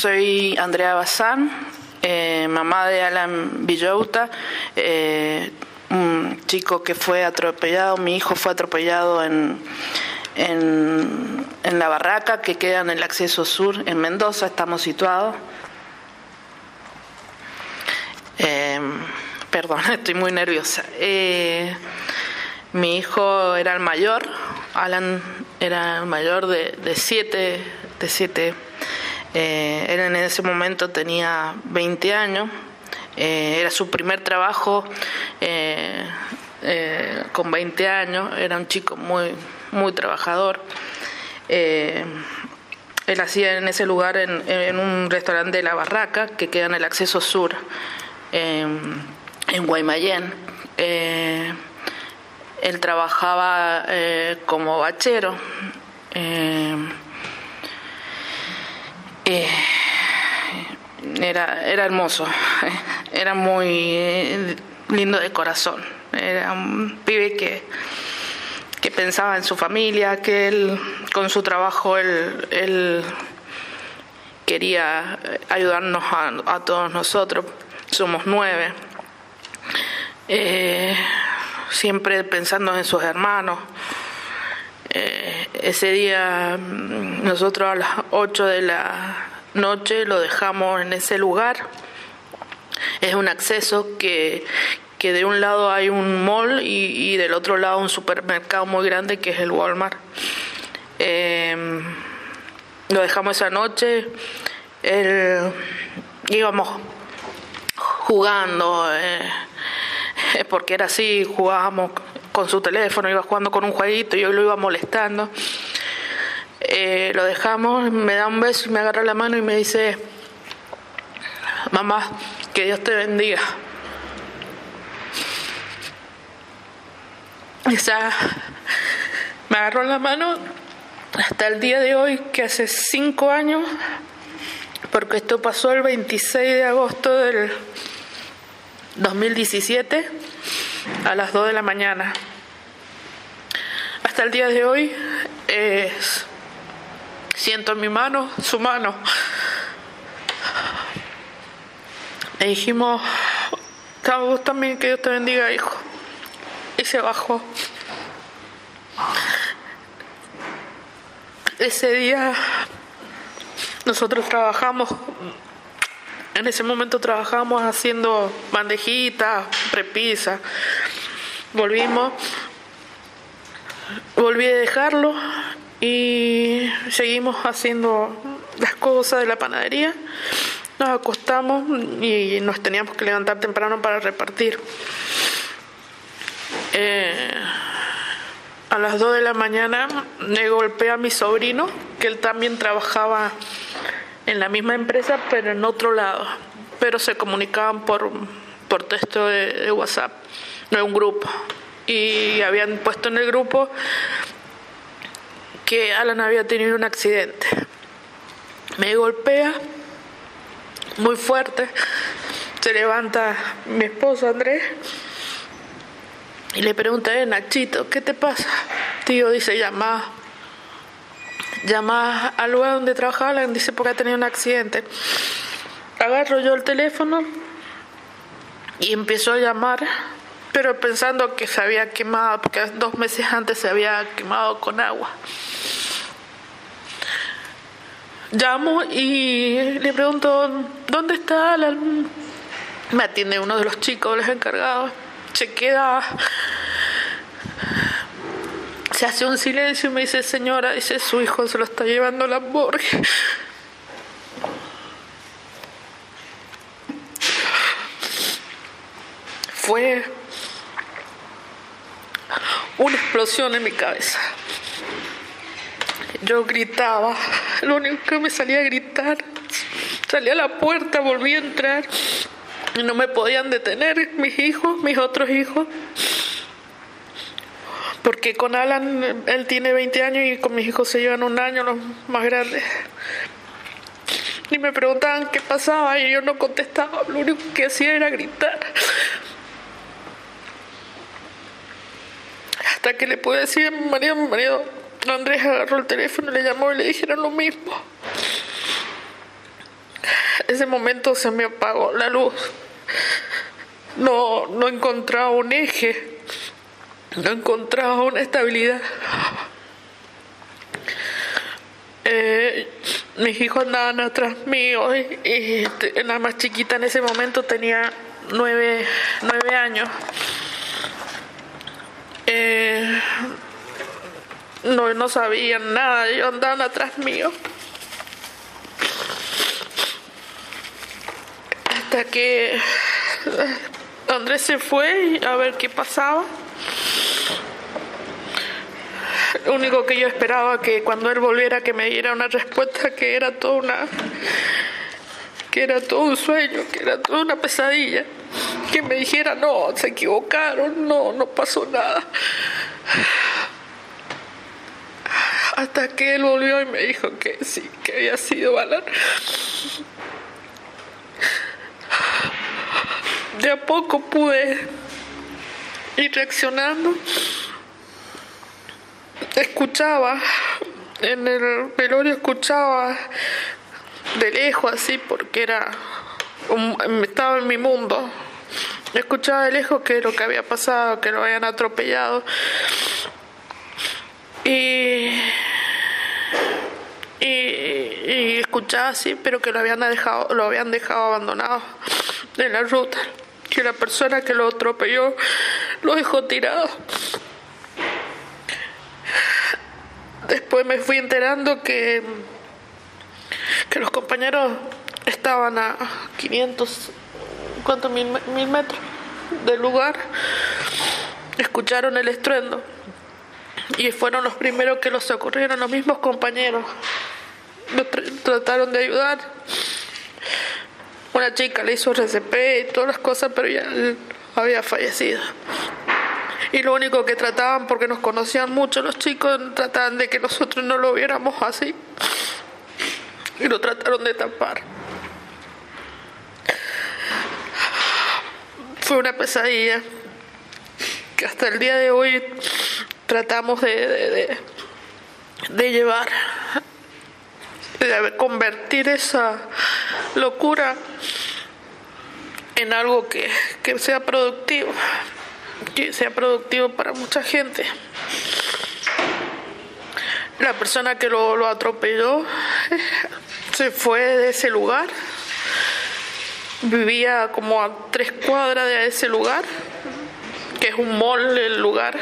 soy Andrea Bazán, eh, mamá de Alan Villauta, eh, un chico que fue atropellado, mi hijo fue atropellado en, en, en la barraca que queda en el acceso sur, en Mendoza, estamos situados. Eh, perdón, estoy muy nerviosa. Eh, mi hijo era el mayor, Alan era el mayor de, de siete, de siete. Eh, él en ese momento tenía 20 años, eh, era su primer trabajo eh, eh, con 20 años, era un chico muy, muy trabajador. Él hacía en ese lugar, en, un restaurante de La Barraca, que queda en el acceso sur, en, Guaymallén. Él trabajaba como bachero. Era, era hermoso, era muy eh, lindo de corazón. Era un pibe que, que pensaba en su familia, que él con su trabajo él, él quería ayudarnos a, a todos nosotros. Somos nueve. Eh, siempre pensando en sus hermanos. Eh, ese día mm, nosotros a las 8 de la noche lo dejamos en ese lugar. Es un acceso que, que de un lado hay un mall y, del otro lado un supermercado muy grande que es el Walmart. Eh, lo dejamos esa noche. Él, íbamos jugando. Eh, porque era así, jugábamos con su teléfono, iba jugando con un jueguito yo lo iba molestando. Eh, lo dejamos, me da un beso y me agarra la mano y me dice, mamá, que Dios te bendiga. O sea, me agarró la mano hasta el día de hoy, que hace cinco años, porque esto pasó el 26 de agosto del 2017 a las 2 de la mañana. Hasta el día de hoy eh, siento en mi mano su mano. Le dijimos, vos también que Dios te bendiga, hijo. Y se bajó. Ese día nosotros trabajamos en ese momento trabajábamos haciendo bandejitas, prepisas. Volvimos, volví a dejarlo y seguimos haciendo las cosas de la panadería. Nos acostamos y nos teníamos que levantar temprano para repartir. Eh, a las 2 de la mañana me golpeé a mi sobrino, que él también trabajaba en la misma empresa, pero en otro lado. Pero se comunicaban por, por texto de, WhatsApp, no un grupo. Y habían puesto en el grupo que Alan había tenido un accidente. Me golpea muy fuerte. Se levanta mi esposo Andrés y le pregunta, eh, Nachito, ¿qué te pasa? Tío dice, llama llama al lugar donde trabajaba, le dice porque ha tenido un accidente. Agarro yo el teléfono y empiezo a llamar, pero pensando que se había quemado, porque dos meses antes se había quemado con agua. Llamo y le pregunto, ¿dónde está Alan? Me atiende uno de los chicos, los encargados. Se queda se hace un silencio y me dice, señora, dice, su hijo se lo está llevando la morgue. Fue una explosión en mi cabeza. Yo gritaba, lo único que me salía a gritar. Salí a la puerta, volví a entrar y no me podían detener mis hijos, mis otros hijos porque con Alan él tiene 20 años y con mis hijos se llevan un año los más grandes. Y me preguntaban qué pasaba y yo no contestaba, lo único que hacía era gritar. Hasta que le pude decir marido, marido Andrés agarró el teléfono, le llamó y le dijeron lo mismo. ese momento se me apagó la luz. No, no encontraba un eje, no encontraba una estabilidad. Eh, mis hijos andaban atrás mío y, la más chiquita en ese momento tenía nueve, nueve años. Eh, no, no sabían nada, ellos andaban atrás mío. Hasta que Andrés se fue a ver qué pasaba. Lo único que yo esperaba que cuando él volviera que me diera una respuesta que era toda una que era todo un sueño, que era toda una pesadilla, que me dijera no, se equivocaron, no, no pasó nada. Hasta que él volvió y me dijo que sí, que había sido Alan. De a poco pude ir reaccionando escuchaba, en el velorio escuchaba de lejos así, porque era, estaba en mi mundo. Escuchaba de lejos que lo que había pasado, que lo habían atropellado. Y, y, escuchaba así, pero que lo habían dejado, lo habían dejado abandonado en la ruta. Que la persona que lo atropelló lo dejó tirado. Después me fui enterando que, que los compañeros estaban a 500, ¿cuántos mil, mil metros del lugar? Escucharon el estruendo y fueron los primeros que los socorrieron, los mismos compañeros. trataron de ayudar. Una chica le hizo RCP y todas las cosas, pero ya había fallecido y lo único que trataban, porque nos conocían mucho los chicos, trataban de que nosotros no lo viéramos así y lo trataron de tapar. Fue una pesadilla que hasta el día de hoy tratamos de, de, de, llevar, de convertir esa locura en algo que, que sea productivo que sea productivo para mucha gente. La persona que lo, atropelló se fue de ese lugar, vivía como a tres cuadras de ese lugar, que es un mall el lugar.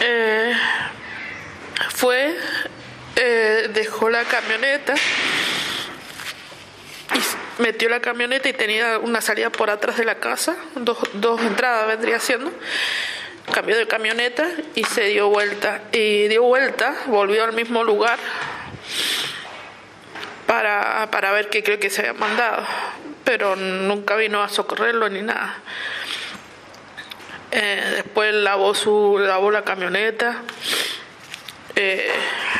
Eh, fue, eh, dejó la camioneta metió la camioneta y tenía una salida por atrás de la casa, dos, dos entradas vendría siendo. Cambió de camioneta y se dio vuelta. Y dio vuelta, volvió al mismo lugar para, para ver qué creo que se había mandado. Pero nunca vino a socorrerlo ni nada. Eh, después lavó, su, lavó la camioneta. Eh,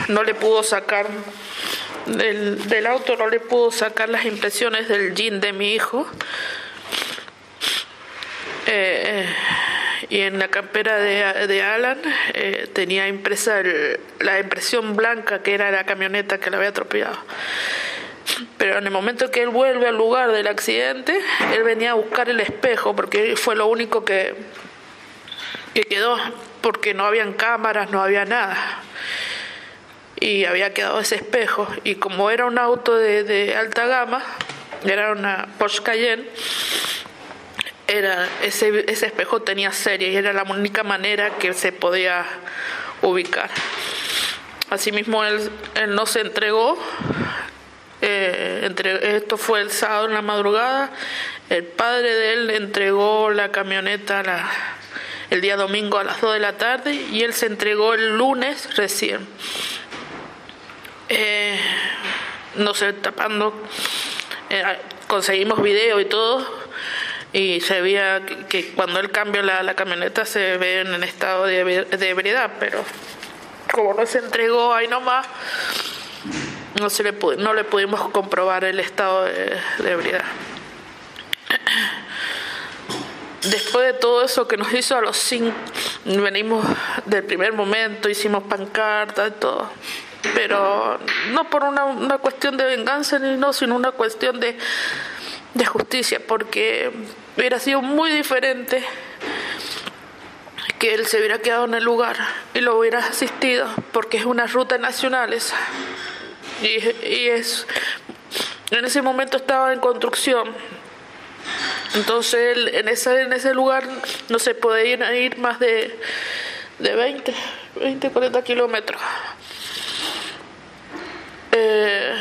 no le pudo sacar del, del, auto no le pudo sacar las impresiones del jean de mi hijo. Eh, y en la campera de, de Alan eh, tenía impresa la impresión blanca que era la camioneta que le había atropellado. Pero en el momento que él vuelve al lugar del accidente, él venía a buscar el espejo porque fue lo único que, que quedó, porque no habían cámaras, no había nada y había quedado ese espejo y como era un auto de, alta gama, era una Porsche Cayenne, era, ese, ese espejo tenía serie y era la única manera que se podía ubicar. Asimismo, él, él no se entregó. Eh, entre, esto fue el sábado en la madrugada. El padre de él entregó la camioneta la, el día domingo a las 2 de la tarde y él se entregó el lunes recién eh, no sé, tapando. Eh, conseguimos video y todo. Y se veía que, cuando él cambió la, camioneta se ve en estado de, ebriedad, pero como no se entregó ahí nomás, no, se le, no le pudimos comprobar el estado de, de ebriedad. Después de todo eso que nos hizo a los cinco, venimos del primer momento, hicimos pancarta y todo pero no por una, una cuestión de venganza ni no, sino una cuestión de, de justicia, porque hubiera sido muy diferente que él se hubiera quedado en el lugar y lo hubiera asistido, porque es una ruta nacional esa. Y, es, en ese momento estaba en construcción. Entonces él, en, ese, en ese lugar no se puede ir, ir más de, de 20, 20, 40 kilómetros. Eh,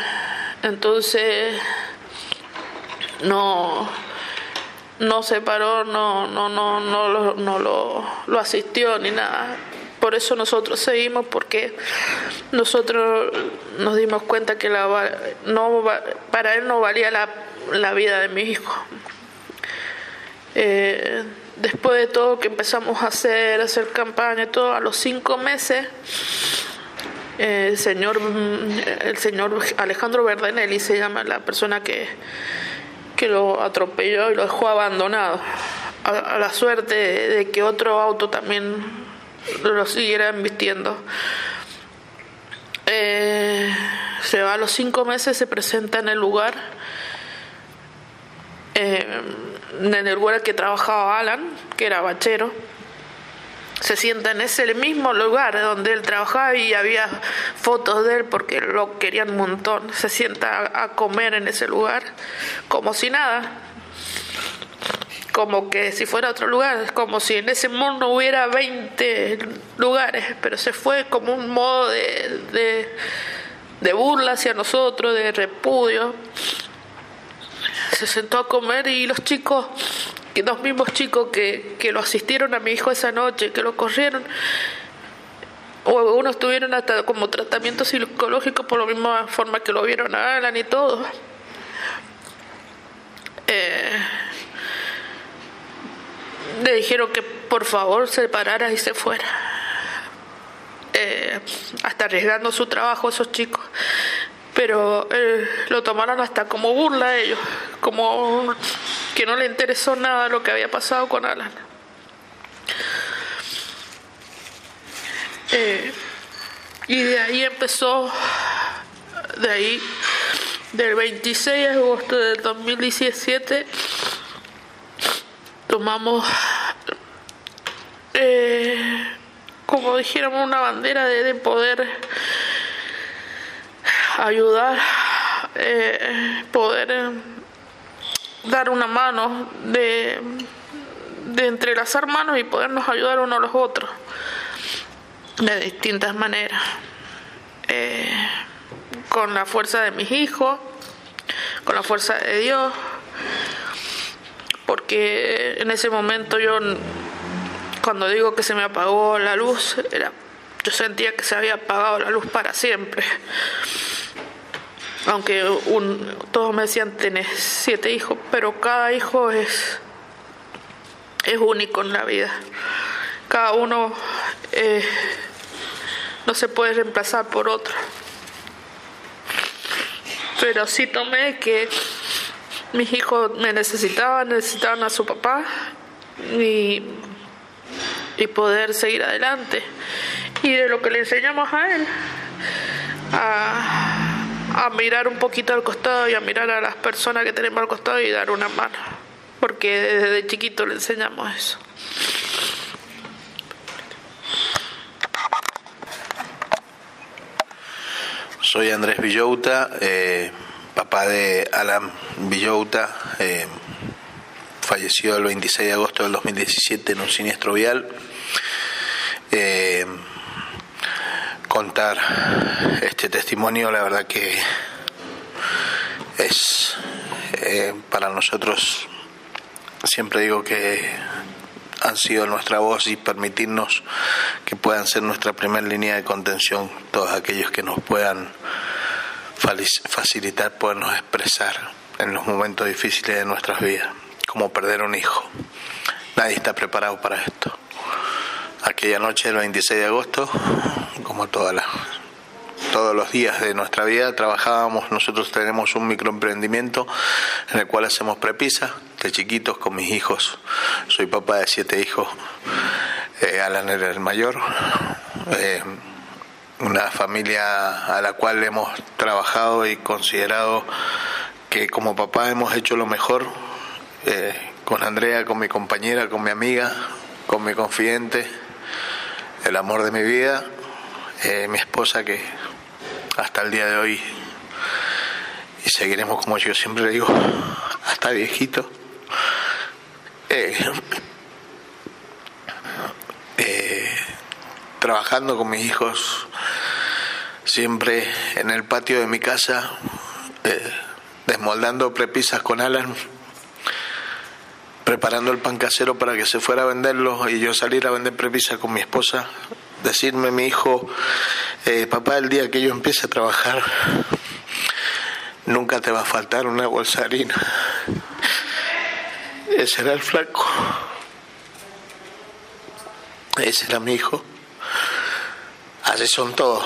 entonces no no se paró, no, no, no, no, lo, no lo, lo asistió ni nada. Por eso nosotros seguimos, porque nosotros nos dimos cuenta que la, no, para él no valía la, la vida de mi hijo. Eh, después de todo que empezamos a hacer, hacer campaña y todo, a los cinco meses, eh, el señor, el señor Alejandro Verdenelli se llama la persona que que lo atropelló y lo dejó abandonado, a, la suerte de, que otro auto también lo siguiera embistiendo. Eh, se va a los cinco meses, se presenta en el lugar, eh, en el lugar que trabajaba Alan, que era bachero se sienta en ese mismo lugar donde él trabajaba y había fotos de él porque lo querían un montón. Se sienta a comer en ese lugar como si nada, como que si fuera otro lugar, como si en ese mundo hubiera 20 lugares, pero se fue como un modo de, de, de burla hacia nosotros, de repudio. Se sentó a comer y los chicos que los mismos chicos que, que lo asistieron a mi hijo esa noche, que lo corrieron, o algunos tuvieron hasta como tratamiento psicológico por la misma forma que lo vieron a Alan y todo. Eh, le dijeron que por favor se parara y se fuera. Eh, hasta arriesgando su trabajo esos chicos. Pero eh, lo tomaron hasta como burla ellos, como que no le interesó nada lo que había pasado con Alan. Eh, y de ahí empezó, de ahí, del 26 de agosto del 2017, tomamos, eh, como dijéramos, una bandera de, poder ayudar, eh, poder dar una mano, de, de entrelazar manos y podernos ayudar unos a los otros de distintas maneras. Eh, con la fuerza de mis hijos, con la fuerza de Dios, porque en ese momento yo, cuando digo que se me apagó la luz, era, yo sentía que se había apagado la luz para siempre aunque un, todos me decían tenés siete hijos, pero cada hijo es, es único en la vida. Cada uno eh, no se puede reemplazar por otro. Pero sí tomé que mis hijos me necesitaban, necesitaban a su papá y, y poder seguir adelante. Y de lo que le enseñamos a él, a a mirar un poquito al costado y a mirar a las personas que tenemos al costado y dar una mano, porque desde chiquito le enseñamos eso. Soy Andrés Villouta, eh, papá de Alan Villouta, eh, falleció el 26 de agosto del 2017 en un siniestro vial. Eh, contar este testimonio, la verdad que es eh, para nosotros, siempre digo que han sido nuestra voz y permitirnos que puedan ser nuestra primera línea de contención todos aquellos que nos puedan facilitar podernos expresar en los momentos difíciles de nuestras vidas, como perder un hijo. Nadie está preparado para esto. Aquella noche del 26 de agosto, como todas las todos los días de nuestra vida trabajábamos, nosotros tenemos un microemprendimiento en el cual hacemos prepisa de chiquitos con mis hijos. Soy papá de siete hijos, eh, Alan era el mayor. Eh, una familia a la cual hemos trabajado y considerado que como papá hemos hecho lo mejor, eh, con Andrea, con mi compañera, con mi amiga, con mi confidente, el amor de mi vida, eh, mi esposa que hasta el día de hoy, y seguiremos como yo siempre le digo, hasta viejito. Eh, trabajando con mis hijos, siempre en el patio de mi casa, eh, desmoldando prepisas con Alan, preparando el pan casero para que se fuera a venderlo y yo salir a vender prepisas con mi esposa, decirme mi hijo, eh, papá, el día que yo empiece a trabajar, nunca te va a faltar una bolsa de harina. Ese era el flaco. Ese era mi hijo. Así son todos,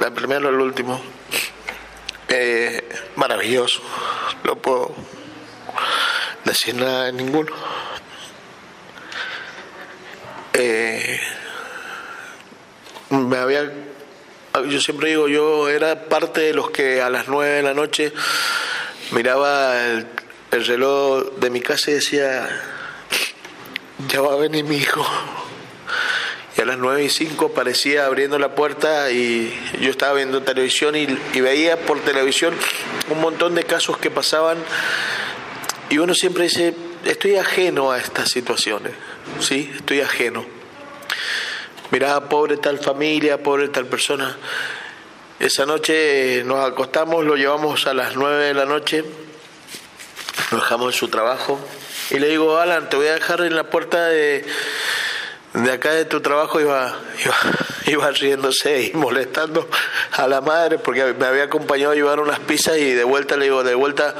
el primero el último. Eh, maravilloso, no puedo decir nada de ninguno. Eh, me había yo siempre digo yo era parte de los que a las nueve de la noche miraba el, el reloj de mi casa y decía ya va a venir mi hijo y a las nueve y cinco aparecía abriendo la puerta y yo estaba viendo televisión y, veía por televisión un montón de casos que pasaban y uno siempre dice, estoy ajeno a estas situaciones, ¿sí? Estoy ajeno. Mirá, pobre tal familia, pobre tal persona. Esa noche nos acostamos, lo llevamos a las nueve de la noche, lo dejamos en su trabajo y le digo, Alan, te voy a dejar en la puerta de de acá de tu trabajo iba, iba, riéndose y molestando a la madre porque me había acompañado a llevar unas pizzas y de vuelta le digo, de vuelta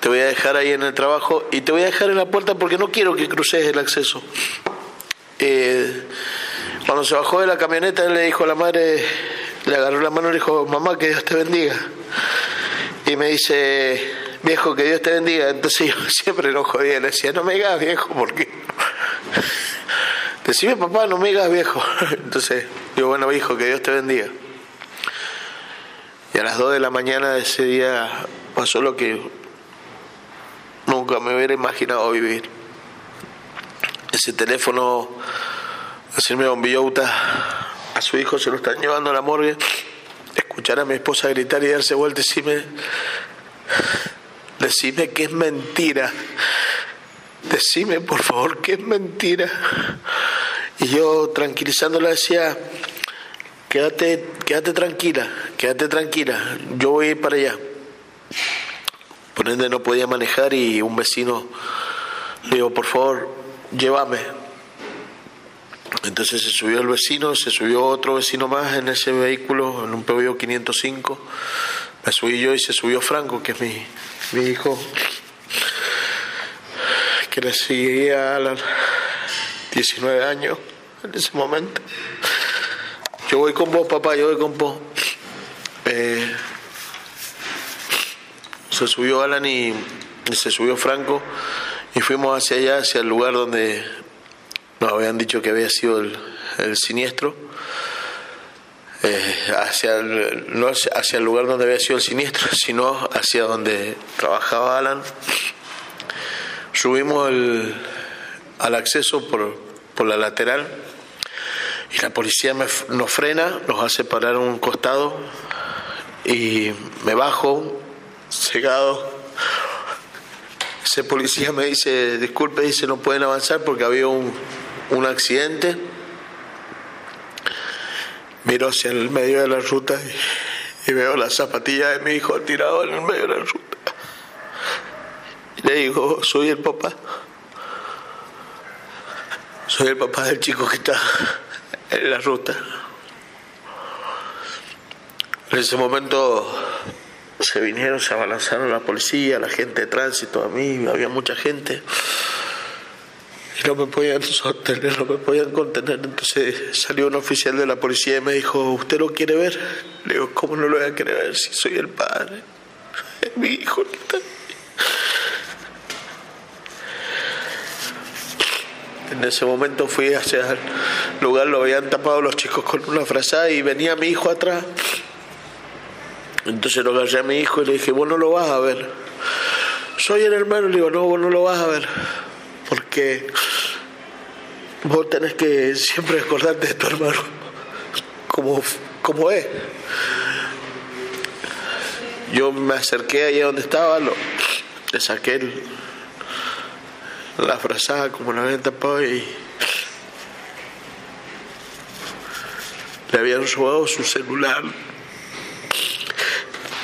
te voy a dejar ahí en el trabajo y te voy a dejar en la puerta porque no quiero que cruces el acceso. Eh, cuando se bajó de la camioneta él le dijo a la madre, le agarró la mano y le dijo, mamá, que Dios te bendiga. Y me dice, viejo, que Dios te bendiga. Entonces yo siempre lo jodía, le decía, no me digas viejo, porque Decime, papá, no me digas viejo. Entonces, digo, bueno, hijo, que Dios te bendiga. Y a las 2 de la mañana de ese día pasó lo que nunca me hubiera imaginado vivir. Ese teléfono, decirme Don a su hijo se lo están llevando a la morgue. Escuchar a mi esposa gritar y darse vuelta, decime, decime que es mentira. Decime, por favor, que es mentira. Y yo tranquilizándola decía, quédate, quédate tranquila, quédate tranquila, yo voy a ir para allá. Por ende no podía manejar y un vecino le dijo, por favor, llévame. Entonces se subió el vecino, se subió otro vecino más en ese vehículo, en un Peugeot 505. Me subí yo y se subió Franco, que es mi, hijo, que le seguía a la, 19 años en ese momento. Yo voy con vos, papá, yo voy con vos. Eh, se subió Alan y, se subió Franco y fuimos hacia allá, hacia el lugar donde nos habían dicho que había sido el, siniestro. Eh, hacia no hacia el lugar donde había sido el siniestro, sino hacia donde trabajaba Alan. Subimos el, al acceso por, por la lateral y la policía me, nos frena, nos hace parar un costado y me bajo, cegado. Ese policía me dice, disculpe, dice, no pueden avanzar porque había un, un accidente. Miro hacia el medio de la ruta y, veo la zapatilla de mi hijo tirado en el medio de la ruta. Le digo, soy el papá. Soy el papá del chico que está en la ruta. En ese momento se vinieron, se abalanzaron la policía, la gente de tránsito, a mí, había mucha gente. Y no me podían sostener, no me podían contener. Entonces salió un oficial de la policía y me dijo, ¿usted lo quiere ver? Le digo, ¿cómo no lo voy a querer ver si soy el padre? Es mi hijo En ese momento fui hacia lugar lo habían tapado los chicos con una frazada y venía mi hijo atrás. Entonces lo agarré a mi hijo y le dije, vos no lo vas a ver. Soy el hermano, le digo, no, vos no lo vas a ver. Porque vos tenés que siempre acordarte de tu hermano como, como es. Yo me acerqué allá donde estaba, lo, le saqué la frazada como la habían tapado y le habían robado su celular.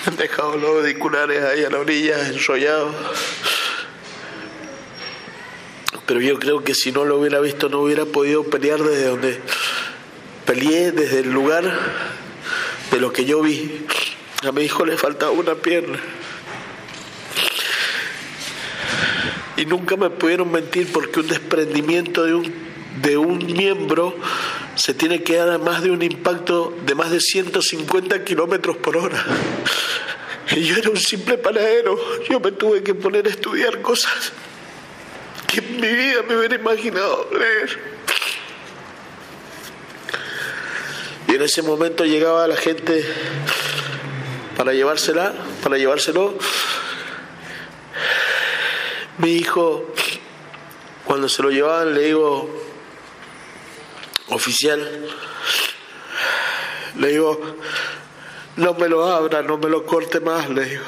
Han dejado los auriculares ahí a la orilla, enrollados. Pero yo creo que si no lo hubiera visto no hubiera podido pelear desde donde peleé, desde el lugar de lo que yo vi. A mi hijo le faltaba una pierna. Y nunca me pudieron mentir porque un desprendimiento de un, de un miembro se tiene que dar a más de un impacto de más de 150 kilómetros por hora. Y yo era un simple panadero. Yo me tuve que poner a estudiar cosas mi vida me hubiera imaginado leer. Y en ese momento llegaba la gente para llevársela, para llevárselo. Mi hijo, cuando se lo llevaban, le digo, oficial, le digo, no me lo abra, no me lo corte más, le digo.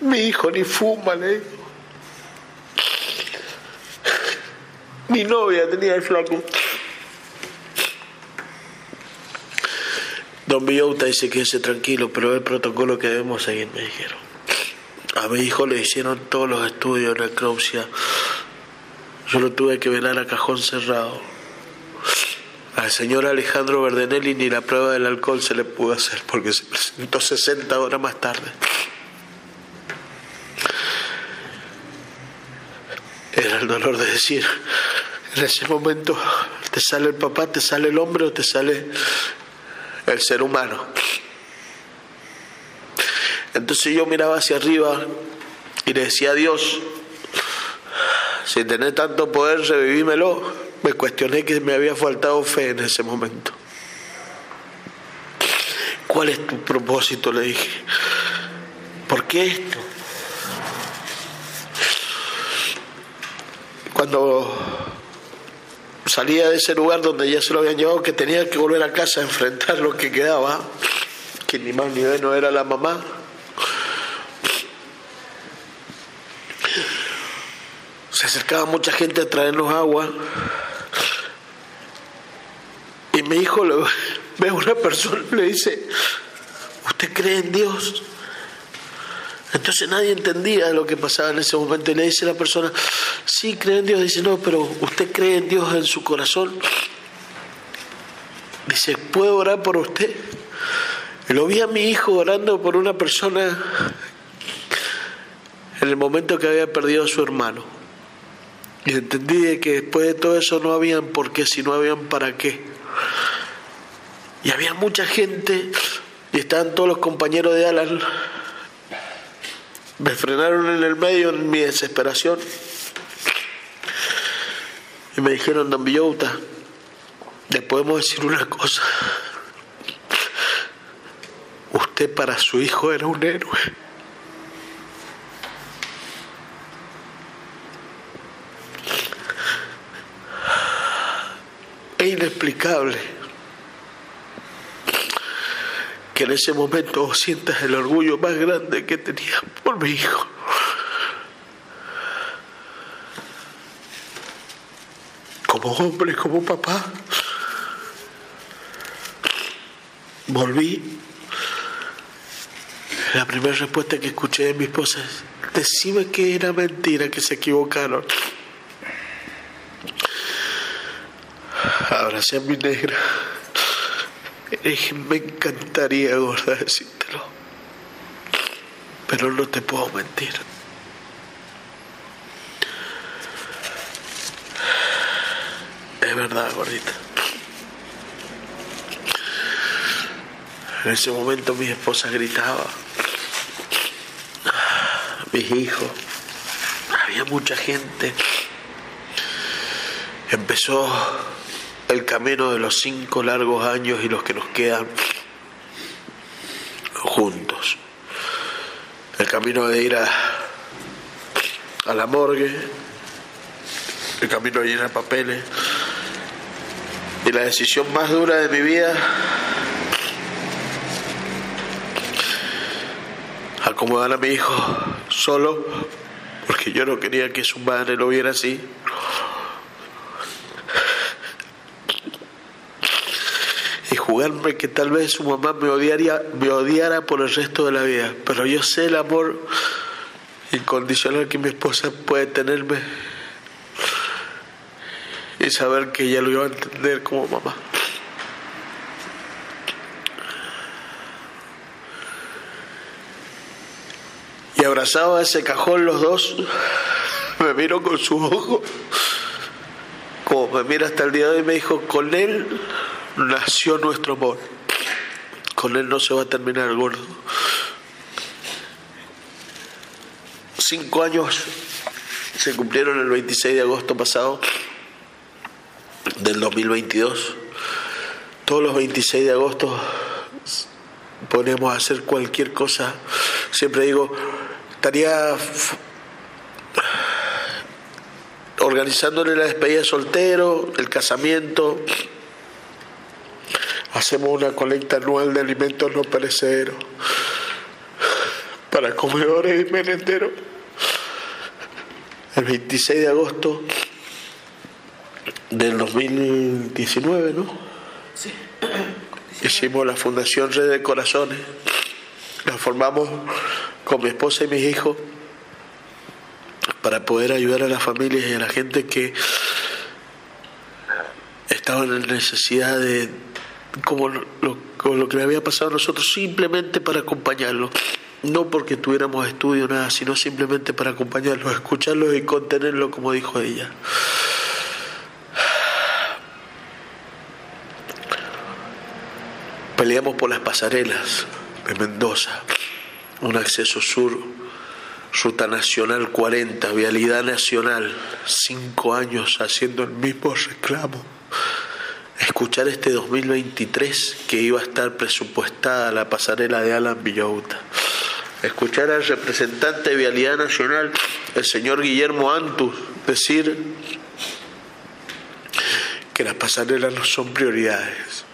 Mi hijo ni fuma, le digo. Mi novia tenía el flaco. Don Villota dice que ese tranquilo, pero el protocolo que debemos seguir, me dijeron. A mi hijo le hicieron todos los estudios necropsia. Yo lo tuve que velar a cajón cerrado. Al señor Alejandro Verdenelli ni la prueba del alcohol se le pudo hacer porque se presentó 60 horas más tarde. El dolor de decir, en ese momento te sale el papá, te sale el hombre o te sale el ser humano. Entonces yo miraba hacia arriba y le decía a Dios, si tenés tanto poder, revivímelo. Me cuestioné que me había faltado fe en ese momento. ¿Cuál es tu propósito? Le dije. ¿Por qué esto? Cuando salía de ese lugar donde ya se lo habían llevado, que tenía que volver a casa a enfrentar lo que quedaba, que ni más ni menos era la mamá. Se acercaba mucha gente a traernos agua. Y mi hijo le ve a una persona y le dice, ¿usted cree en Dios? Entonces nadie entendía lo que pasaba en ese momento y le dice a la persona, sí, cree en Dios. Dice, no, pero ¿usted cree en Dios en su corazón? Dice, ¿puedo orar por usted? lo vi a mi hijo orando por una persona en el momento que había perdido a su hermano. Y entendí que después de todo eso no habían por qué, si no habían para qué. Y había mucha gente, y estaban todos los compañeros de Alan me frenaron en el medio en mi desesperación. Y me dijeron, don Villota, le podemos decir una cosa. Usted para su hijo era un héroe. Es inexplicable que en ese momento sientas el orgullo más grande que tenía por mi hijo. Como hombre, como papá, volví. La primera respuesta que escuché de mi esposa es, decime que era mentira, que se equivocaron. Abracé a mi negra me encantaría, gorda, decírtelo. Pero no te puedo mentir. Es verdad, gordita. En ese momento mi esposa gritaba. Mis hijos. Había mucha gente. empezó el camino de los cinco largos años y los que nos quedan juntos. El camino de ir a, la morgue, el camino de llenar papeles y la decisión más dura de mi vida acomodar a mi hijo solo porque yo no quería que su madre lo viera así jugarme que tal vez su mamá me odiaría, me odiara por el resto de la vida. Pero yo sé el amor incondicional que mi esposa puede tenerme y saber que ella lo iba a entender como mamá. Y abrazado a ese cajón los dos, me miró con su ojo, como me mira hasta el día de hoy, me dijo, con él nació nuestro amor. Con él no se va a terminar el gordo. Cinco años se cumplieron el 26 de agosto pasado del 2022. Todos los 26 de agosto ponemos a hacer cualquier cosa. Siempre digo, estaría organizándole la despedida de soltero, el casamiento, hacemos una colecta anual de alimentos no perecederos para comedores y merenderos. El 26 de agosto del 2019, ¿no? Sí. Hicimos la Fundación Red de Corazones. La formamos con mi esposa y mis hijos para poder ayudar a las familias y a la gente que estaban en necesidad de, como lo, lo que me había pasado a nosotros, simplemente para acompañarlos. No porque tuviéramos estudio nada, sino simplemente para acompañarlos, escucharlos y contenerlos, como dijo ella. Peleamos por las pasarelas de Mendoza, un acceso sur, ruta nacional 40, vialidad nacional, cinco años haciendo el mismo reclamo escuchar este 2023 que iba a estar presupuestada la pasarela de Alan Villauta. Escuchar al representante de Vialidad Nacional, el señor Guillermo Antus, decir que las pasarelas no son prioridades.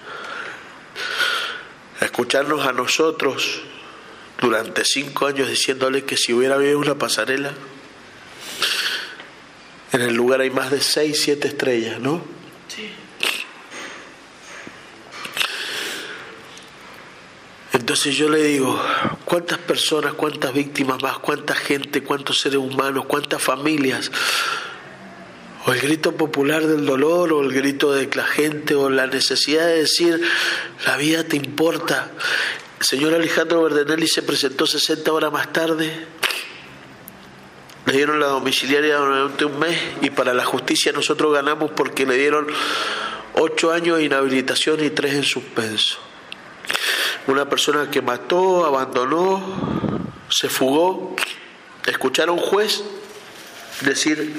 Escucharnos a nosotros durante cinco años diciéndole que si hubiera habido una pasarela, en el lugar hay más de seis, siete estrellas, ¿no? Sí. Entonces yo le digo, ¿cuántas personas, cuántas víctimas más, cuánta gente, cuántos seres humanos, cuántas familias? O el grito popular del dolor, o el grito de la gente, o la necesidad de decir, la vida te importa. El señor Alejandro Verdenelli se presentó 60 horas más tarde, le dieron la domiciliaria durante un mes y para la justicia nosotros ganamos porque le dieron 8 años de inhabilitación y 3 en suspenso una persona que mató, abandonó, se fugó, escuchar a un juez decir,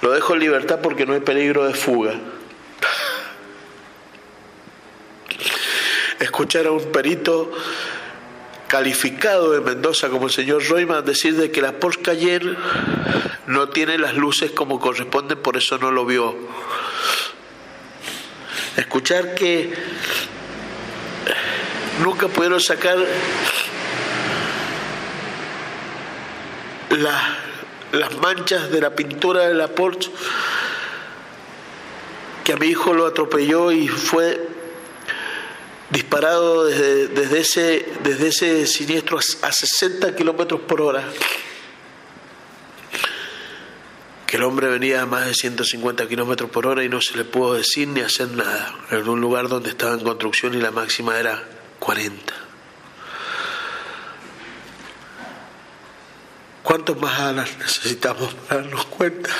lo dejo en libertad porque no hay peligro de fuga. Escuchar a un perito calificado de Mendoza como el señor Royman decir de que la Porsche Cayenne no tiene las luces como corresponden, por eso no lo vio. Escuchar que nunca pudieron sacar las manchas de la pintura de la Porsche que a mi hijo lo atropelló y fue disparado desde, desde, ese, desde ese siniestro a 60 kilómetros por hora. Que el hombre venía a más de 150 kilómetros por hora y no se le pudo decir ni hacer nada. En un lugar donde estaba en construcción y la máxima era 40. ¿Cuántos más alas necesitamos para darnos cuenta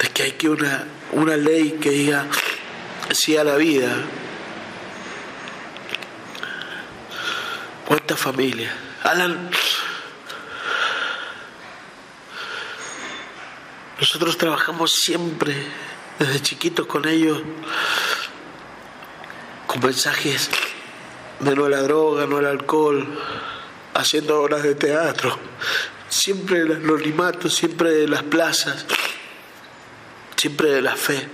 de que hay que una, una ley que diga sí a la vida? ¿Cuántas familias? Alan, nosotros trabajamos siempre, desde chiquitos con ellos, con mensajes de no a la droga, no al alcohol, haciendo obras de teatro, siempre de los limatos, siempre de las plazas, siempre de la fe,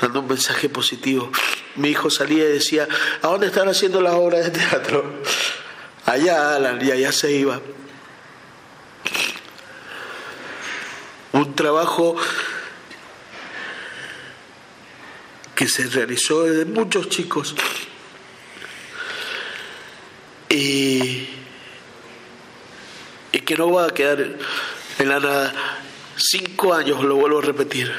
dando un mensaje positivo. Mi hijo salía y decía, ¿a dónde están haciendo las obras de teatro? Allá, Alan, y allá se iba. Un trabajo que se realizó desde muchos chicos. Y, y que no va a quedar en la nada. Cinco años, lo vuelvo a repetir.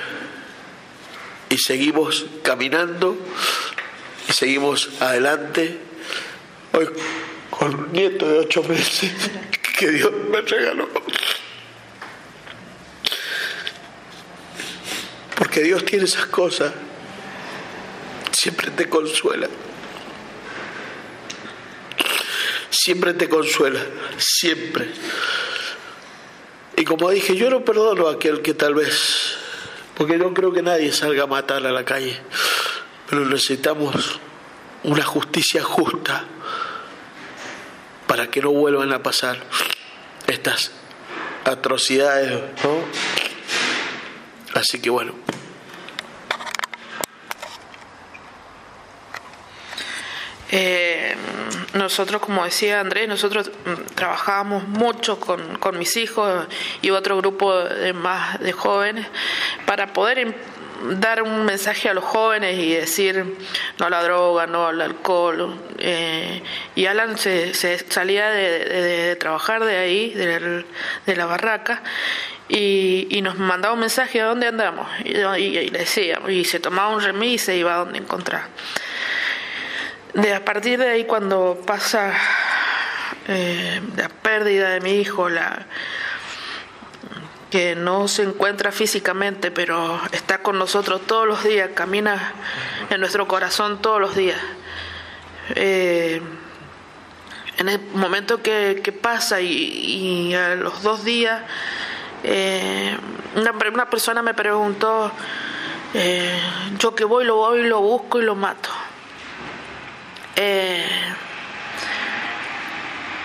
Y seguimos caminando y seguimos adelante. Hoy con un nieto de ocho meses que Dios me regaló. Porque Dios tiene esas cosas, siempre te consuela. Siempre te consuela, siempre. Y como dije, yo no perdono a aquel que tal vez, porque no creo que nadie salga a matar a la calle, pero necesitamos una justicia justa para que no vuelvan a pasar estas atrocidades, ¿no? Así que bueno. Eh, nosotros, como decía Andrés, nosotros mm, trabajábamos mucho con, con mis hijos y otro grupo de más de jóvenes para poder dar un mensaje a los jóvenes y decir no a la droga, no al alcohol. Eh, y Alan se, salía de, trabajar de ahí, de, la barraca, y, nos mandaba un mensaje a dónde andamos. Y, le decía, y se tomaba un remis y se iba a donde encontrar. De, a partir de ahí, cuando pasa eh, la pérdida de mi hijo, la que no se encuentra físicamente, pero está con nosotros todos los días, camina en nuestro corazón todos los días. Eh, en el momento que, pasa y, a los dos días, eh, una, una, persona me preguntó, yo que voy, lo voy, lo busco y lo mato. Eh,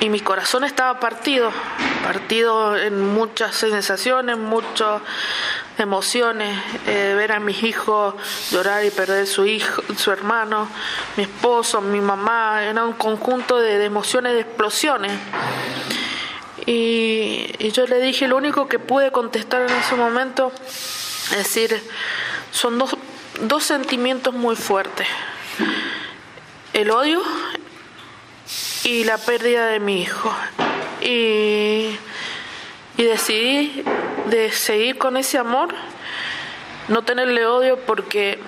y mi corazón estaba partido, partido en muchas sensaciones, muchas emociones, eh, ver a mis hijos llorar y perder su hijo, su hermano, mi esposo, mi mamá, era un conjunto de, emociones, de explosiones. Y, y, yo le dije, lo único que pude contestar en ese momento, es decir, son dos, dos sentimientos muy fuertes el odio y la pérdida de mi hijo. Y, decidí de seguir con ese amor, no tenerle odio porque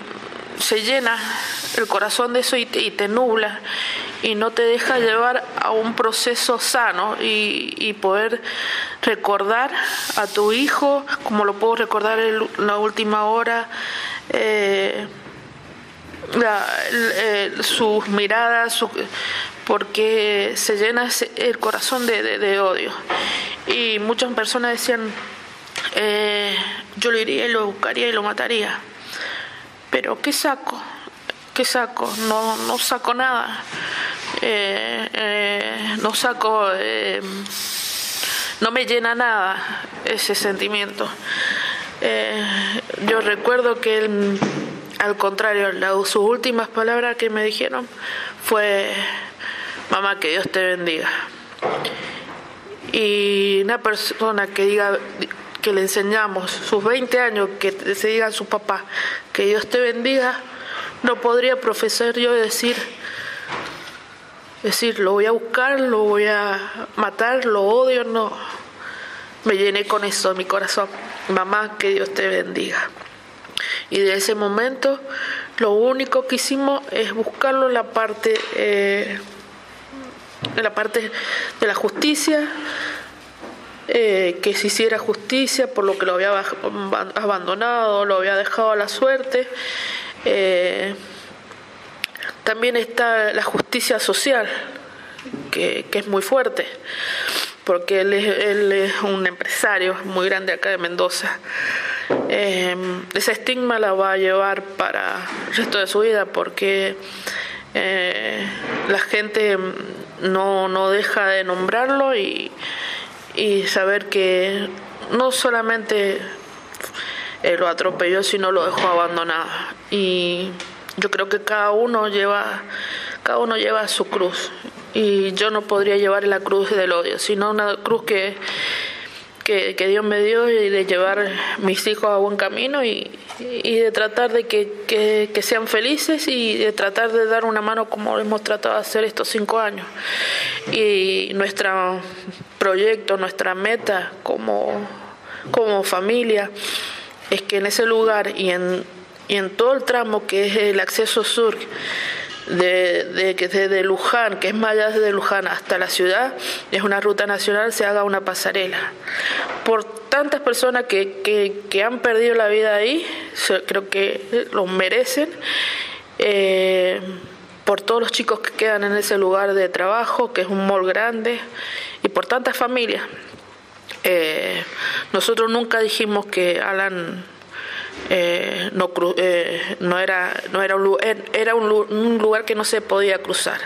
se llena el corazón de eso y te, nubla y no te deja llevar a un proceso sano y, poder recordar a tu hijo como lo puedo recordar en la última hora. Eh, la, sus miradas, porque se llena el corazón de, odio. Y muchas personas decían, eh, yo lo iría y lo buscaría y lo mataría. Pero ¿qué saco? ¿Qué saco? No, no saco nada. Eh, eh, no saco, no me llena nada ese sentimiento. yo recuerdo que él al contrario, sus últimas palabras que me dijeron fue, mamá, que Dios te bendiga. Y una persona que diga, que le enseñamos sus 20 años, que se diga a su papá, que Dios te bendiga, no podría profesar yo decir, decir, lo voy a buscar, lo voy a matar, lo odio, no. Me llené con eso mi corazón. Mamá, que Dios te bendiga. Y de ese momento lo único que hicimos es buscarlo en la parte, eh, en la parte de la justicia, eh, que se hiciera justicia por lo que lo había abandonado, lo había dejado a la suerte. Eh, también está la justicia social, que, que, es muy fuerte, porque él es, un empresario muy grande acá de Mendoza eh, ese estigma la va a llevar para el resto de su vida porque eh, la gente no, no deja de nombrarlo y, saber que no solamente lo atropelló, sino lo dejó abandonado. Y yo creo que cada uno lleva, cada uno lleva su cruz. Y yo no podría llevar la cruz del odio, sino una cruz que, que, Dios me dio y de llevar mis hijos a buen camino y, y de tratar de que, que, sean felices y de tratar de dar una mano como hemos tratado de hacer estos cinco años. Y nuestro proyecto, nuestra meta como, como familia es que en ese lugar y en, y en todo el tramo que es el acceso sur, de, de, desde Luján, que es más allá de Luján hasta la ciudad, es una ruta nacional, se haga una pasarela. Por tantas personas que, que, que han perdido la vida ahí, creo que lo merecen. Eh, por todos los chicos que quedan en ese lugar de trabajo, que es un mall grande, y por tantas familias. Eh, nosotros nunca dijimos que Alan eh, no, eh, no era no era un era un, lugar que no se podía cruzar.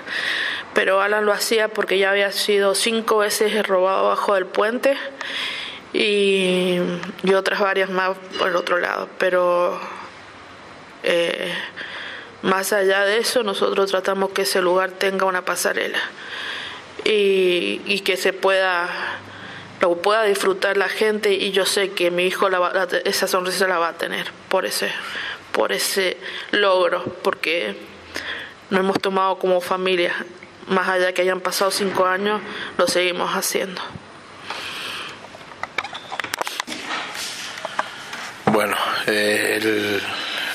Pero Alan lo hacía porque ya había sido cinco veces robado bajo del puente y, y otras varias más por el otro lado. Pero eh, más allá de eso nosotros tratamos que ese lugar tenga una pasarela y, y que se pueda lo pueda disfrutar la gente y yo sé que mi hijo esa sonrisa la va a tener por ese, por ese logro, porque nos hemos tomado como familia, más allá que hayan pasado cinco años, lo seguimos haciendo. Bueno, eh,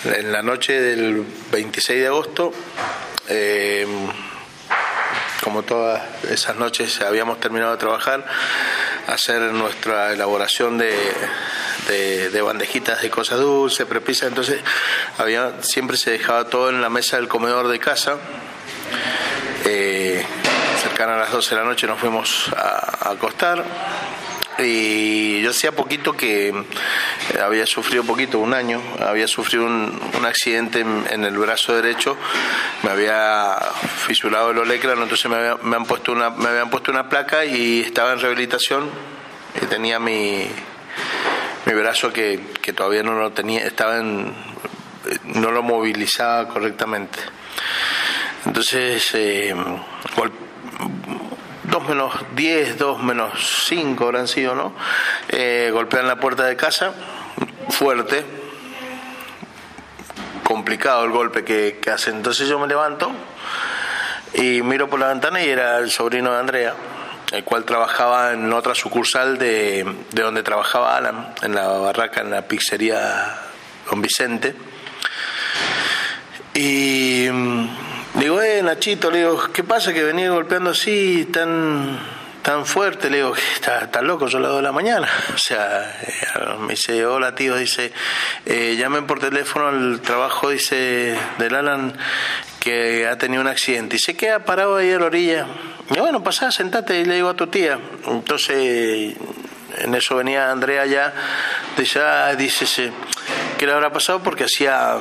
en la noche del 26 de agosto, eh, como todas esas noches habíamos terminado de trabajar, hacer nuestra elaboración de, de, bandejitas de cosas dulces, prepisas, entonces había, siempre se dejaba todo en la mesa del comedor de casa. Eh, cercana a las 12 de la noche nos fuimos a, acostar y yo hacía poquito que eh, había sufrido poquito, un año, había sufrido un, un accidente en, el brazo derecho, me había fisurado el olecrano, entonces me, me, han puesto una, me habían puesto una placa y estaba en rehabilitación y tenía mi, mi brazo que, que todavía no lo tenía, estaba en, no lo movilizaba correctamente. Entonces, eh, 2 menos 10, 2 menos 5 habrán sido, ¿no? Eh, golpean la puerta de casa, fuerte, complicado el golpe que, que hacen. Entonces yo me levanto y miro por la ventana y era el sobrino de Andrea, el cual trabajaba en otra sucursal de, de donde trabajaba Alan, en la barraca, en la pizzería Don Vicente. Y Digo, eh, Nachito, le digo, ¿qué pasa que venía golpeando así tan tan fuerte? Le digo, está, loco, son las 2 de la mañana. O sea, eh, me dice, hola tío, dice, eh, llamen por teléfono al trabajo, dice, del Alan que ha tenido un accidente y se queda parado ahí a la orilla. Y bueno, pasá, sentate y le digo a tu tía. Entonces, en eso venía Andrea ya, dice, ah, dice, ¿qué le habrá pasado? Porque hacía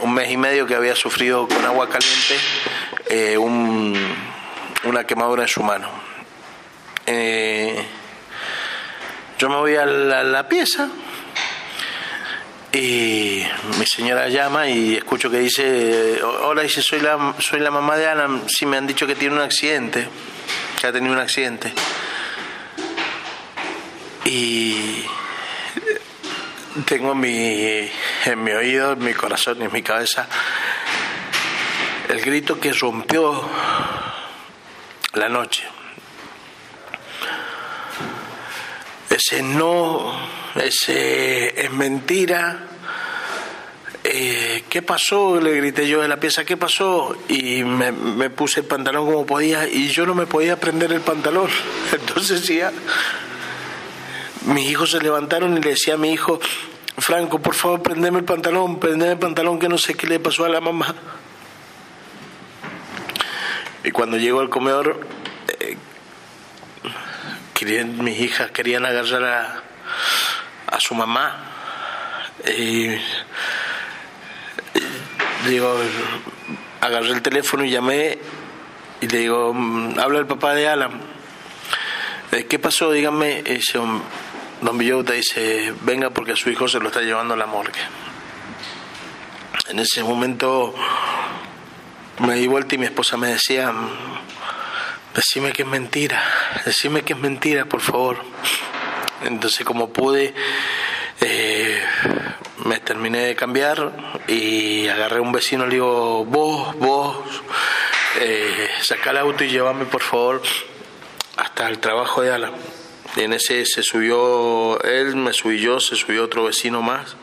un mes y medio que había sufrido con agua caliente eh, una quemadura en su mano. Eh, yo me voy a la, pieza y mi señora llama y escucho que dice, hola, dice, soy la, soy la mamá de Ana, sí me han dicho que tiene un accidente, que ha tenido un accidente. Y tengo mi, en mi oído, en mi corazón y en mi cabeza el grito que rompió la noche. Ese no, ese es mentira. Eh, ¿Qué pasó? Le grité yo de la pieza, ¿qué pasó? Y me, me, puse el pantalón como podía y yo no me podía prender el pantalón. Entonces ya mis hijos se levantaron y le decía a mi hijo, Franco, por favor, prendeme el pantalón, prendeme el pantalón que no sé qué le pasó a la mamá. Y cuando llego al comedor, eh, querían, mis hijas querían agarrar a, a su mamá, Y, digo, agarré el teléfono y llamé y le digo, mm, habla el papá de Alan. Eh, ¿Qué pasó? Díganme. Y dice, don Villota dice, venga porque a su hijo se lo está llevando a la morgue. En ese momento me di vuelta y mi esposa me decía, decime que es mentira, decime que es mentira, por favor. Entonces como pude, eh, me terminé de cambiar y agarré a un vecino y le digo, vos, vos, eh, saca el auto y llévame por favor hasta el trabajo de Alan. En ese se subió él, me subí yo, se subió otro vecino más,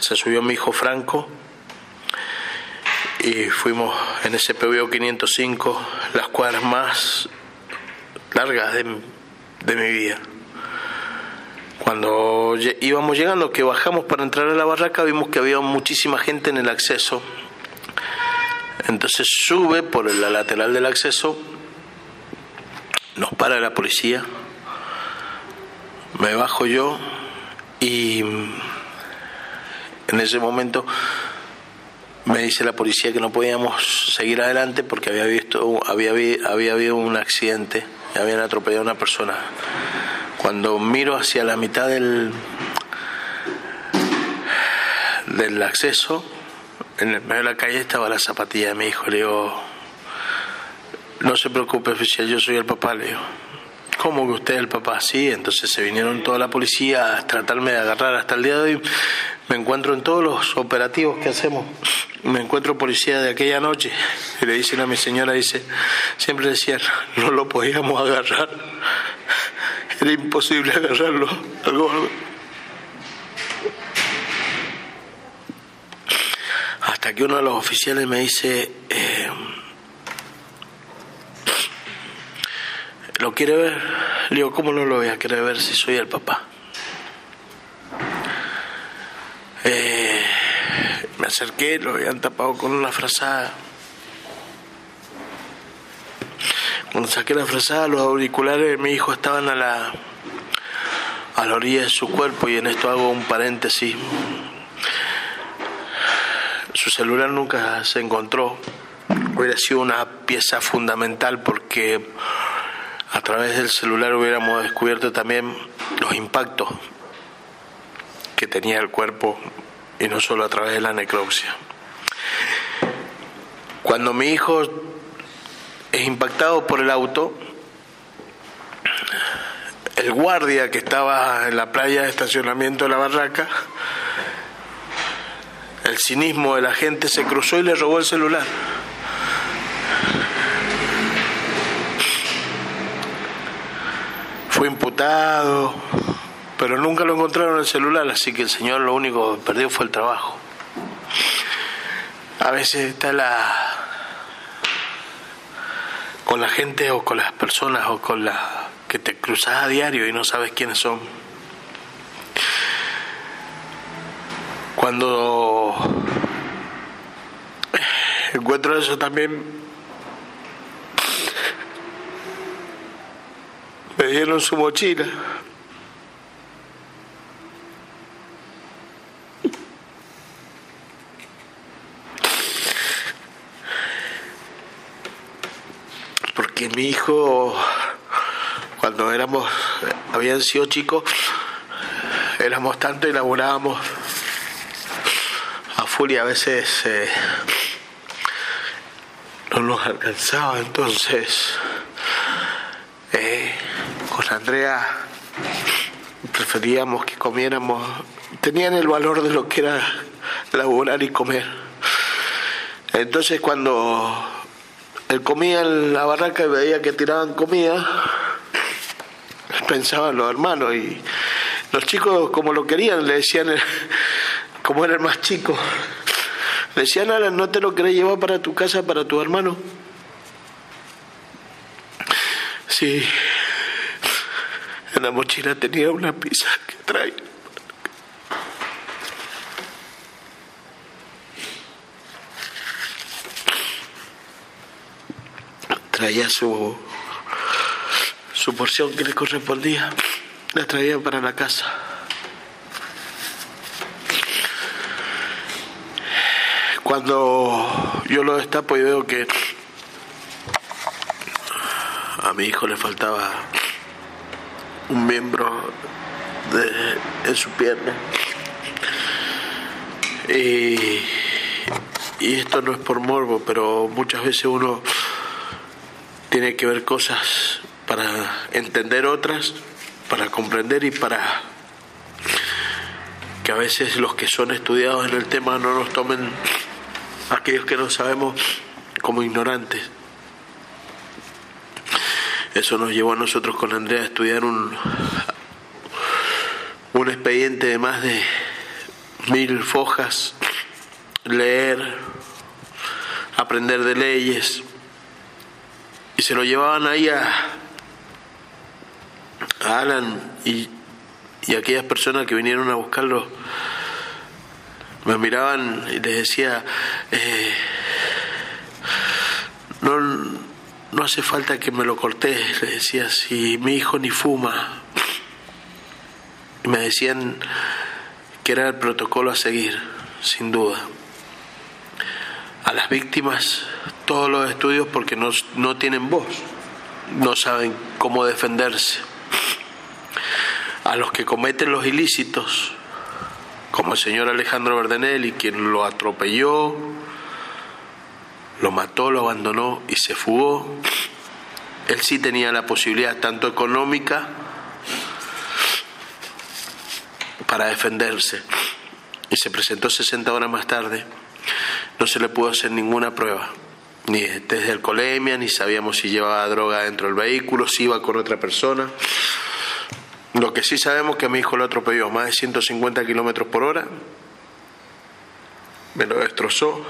se subió mi hijo Franco y fuimos en ese PBO 505 las cuadras más largas de, de mi vida. Cuando íbamos llegando, que bajamos para entrar a la barraca, vimos que había muchísima gente en el acceso. Entonces sube por la lateral del acceso, nos para la policía, me bajo yo y en ese momento me dice la policía que no podíamos seguir adelante porque había visto había, había habido un accidente y habían atropellado a una persona cuando miro hacia la mitad del, del acceso, en el medio de la calle estaba la zapatilla de mi hijo. Le digo, no se preocupe, oficial, yo soy el papá. Le digo, ¿cómo que usted es el papá? Sí, entonces se vinieron toda la policía a tratarme de agarrar. Hasta el día de hoy me encuentro en todos los operativos que hacemos. Me encuentro policía de aquella noche y le dicen a mi señora, dice, siempre decían, no lo podíamos agarrar era imposible agarrarlo. Algo, Hasta que uno de los oficiales me dice, eh, ¿lo quiere ver? Le digo, ¿cómo no lo voy a querer ver si soy el papá? Eh, me acerqué, lo habían tapado con una frazada. Cuando saqué la frazada, los auriculares de mi hijo estaban a la, a la orilla de su cuerpo y en esto hago un paréntesis. Su celular nunca se encontró. Hubiera sido una pieza fundamental porque a través del celular hubiéramos descubierto también los impactos que tenía el cuerpo y no solo a través de la necropsia. Cuando mi hijo es impactado por el auto. El guardia que estaba en la playa de estacionamiento de la barraca, el cinismo de la gente se cruzó y le robó el celular. Fue imputado, pero nunca lo encontraron el celular, así que el señor lo único que perdió fue el trabajo. A veces está la con la gente o con las personas o con las que te cruzas a diario y no sabes quiénes son. Cuando encuentro eso también dieron su mochila que mi hijo, cuando éramos, habían sido chicos, éramos tanto y laburábamos a y a veces eh, no nos alcanzaba. Entonces, con Andrea preferíamos que comiéramos, tenían el valor de lo que era laburar y comer. Entonces cuando él comía en la barraca y veía que tiraban comida, pensaban los hermanos y los chicos como lo querían, le decían, como era el más chico, le decían, Alan, ¿no te lo querés llevar para tu casa, para tu hermano? Sí, en la mochila tenía una pizza que trae. traía su, su porción que le correspondía, la traía para la casa. Cuando yo lo destapo y veo que a mi hijo le faltaba un miembro de, en su pierna. Y, y esto no es por morbo, pero muchas veces uno tiene que ver cosas para entender otras, para comprender y para que a veces los que son estudiados en el tema no nos tomen aquellos que no sabemos como ignorantes. Eso nos llevó a nosotros con Andrea a estudiar un, un expediente de más de mil fojas, leer, aprender de leyes, y se lo llevaban ahí a, Alan y, y aquellas personas que vinieron a buscarlo. Me miraban y les decía, eh, no, no hace falta que me lo corté, les decía, si mi hijo ni fuma. Y me decían que era el protocolo a seguir, sin duda. A las víctimas todos los estudios porque no, no tienen voz, no saben cómo defenderse a los que cometen los ilícitos, como el señor Alejandro Verdenelli, quien lo atropelló, lo mató, lo abandonó y se fugó. Él sí tenía la posibilidad, tanto económica, para defenderse. Y se presentó 60 horas más tarde. No se le pudo hacer ninguna prueba, ni desde alcoholemia, ni sabíamos si llevaba droga dentro del vehículo, si iba con otra persona. Lo que sí sabemos es que mi hijo lo atropelló más de 150 kilómetros por hora, me lo destrozó,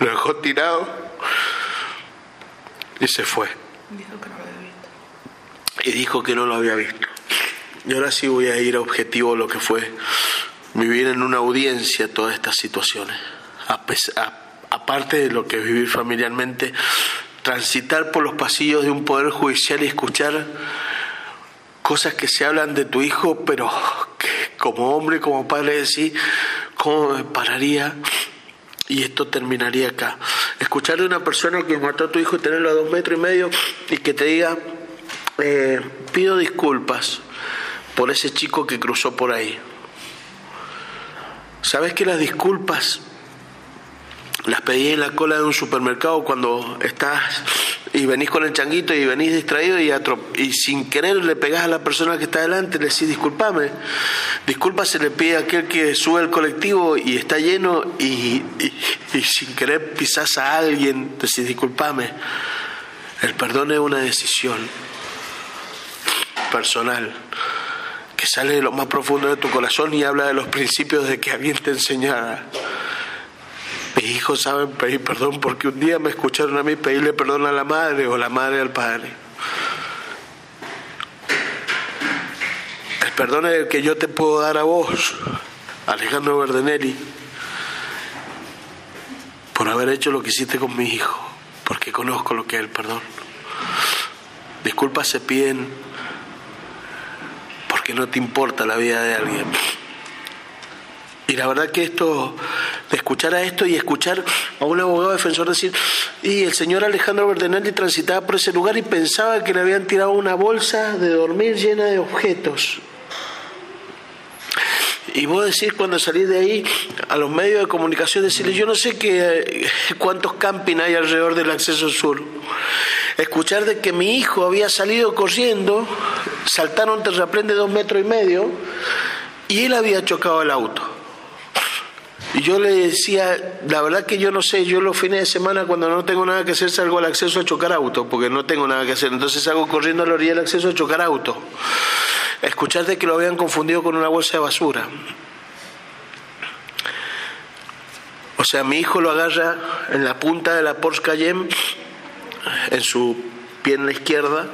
lo dejó tirado y se fue. Dijo que no lo había visto. Y dijo que no lo había visto. Y ahora sí voy a ir a objetivo lo que fue vivir en una audiencia todas estas situaciones. aparte de lo que es vivir familiarmente, transitar por los pasillos de un poder judicial y escuchar cosas que se hablan de tu hijo, pero que como hombre, como padre, decir, ¿cómo me pararía? Y esto terminaría acá. Escuchar a una persona que mató a tu hijo y tenerlo a dos metros y medio y que te diga, eh, pido disculpas por ese chico que cruzó por ahí. ¿Sabes que las disculpas las pedí en la cola de un supermercado cuando estás y venís con el changuito y venís distraído y, sin querer le pegás a la persona que está delante, le decís disculpame. Disculpa se le pide a aquel que sube el colectivo y está lleno y, y, sin querer pisás a alguien, decís disculpame. El perdón es una decisión personal que sale de lo más profundo de tu corazón y habla de los principios de que alguien te enseñara. Mis hijos saben pedir perdón porque un día me escucharon a mí pedirle perdón a la madre o la madre al padre. El perdón es el que yo te puedo dar a vos, Alejandro Verdenelli, por haber hecho lo que hiciste con mi hijo, porque conozco lo que es el perdón. Disculpas se piden porque no te importa la vida de alguien. Y la verdad que esto, de escuchar a esto y escuchar a un abogado defensor decir, y el señor Alejandro Verdenelli transitaba por ese lugar y pensaba que le habían tirado una bolsa de dormir llena de objetos. Y vos decís cuando salís de ahí a los medios de comunicación, decirles, yo no sé qué, cuántos camping hay alrededor del acceso sur. Escuchar de que mi hijo había salido corriendo, saltaron terraplén de dos metros y medio, y él había chocado el auto. Y yo le decía, la verdad que yo no sé, yo los fines de semana cuando no tengo nada que hacer salgo al acceso a chocar auto, porque no tengo nada que hacer, entonces salgo corriendo a la orilla del acceso a chocar auto. Escuchar de que lo habían confundido con una bolsa de basura. O sea, mi hijo lo agarra en la punta de la Porsche Cayenne, en su pierna izquierda,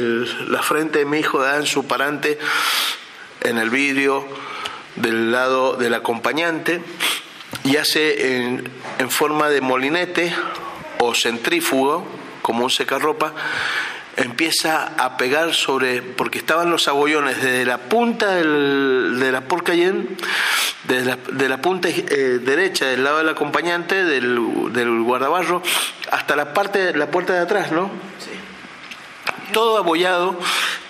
la frente de mi hijo da en su parante en el vidrio del lado del acompañante y hace en, en forma de molinete o centrífugo, como un secarropa, empieza a pegar sobre, porque estaban los abollones desde la punta del, de la Porcayén, desde la, de la punta eh, derecha del lado del acompañante, del, del guardabarro, hasta la parte, la puerta de atrás, ¿no? Sí. Todo abollado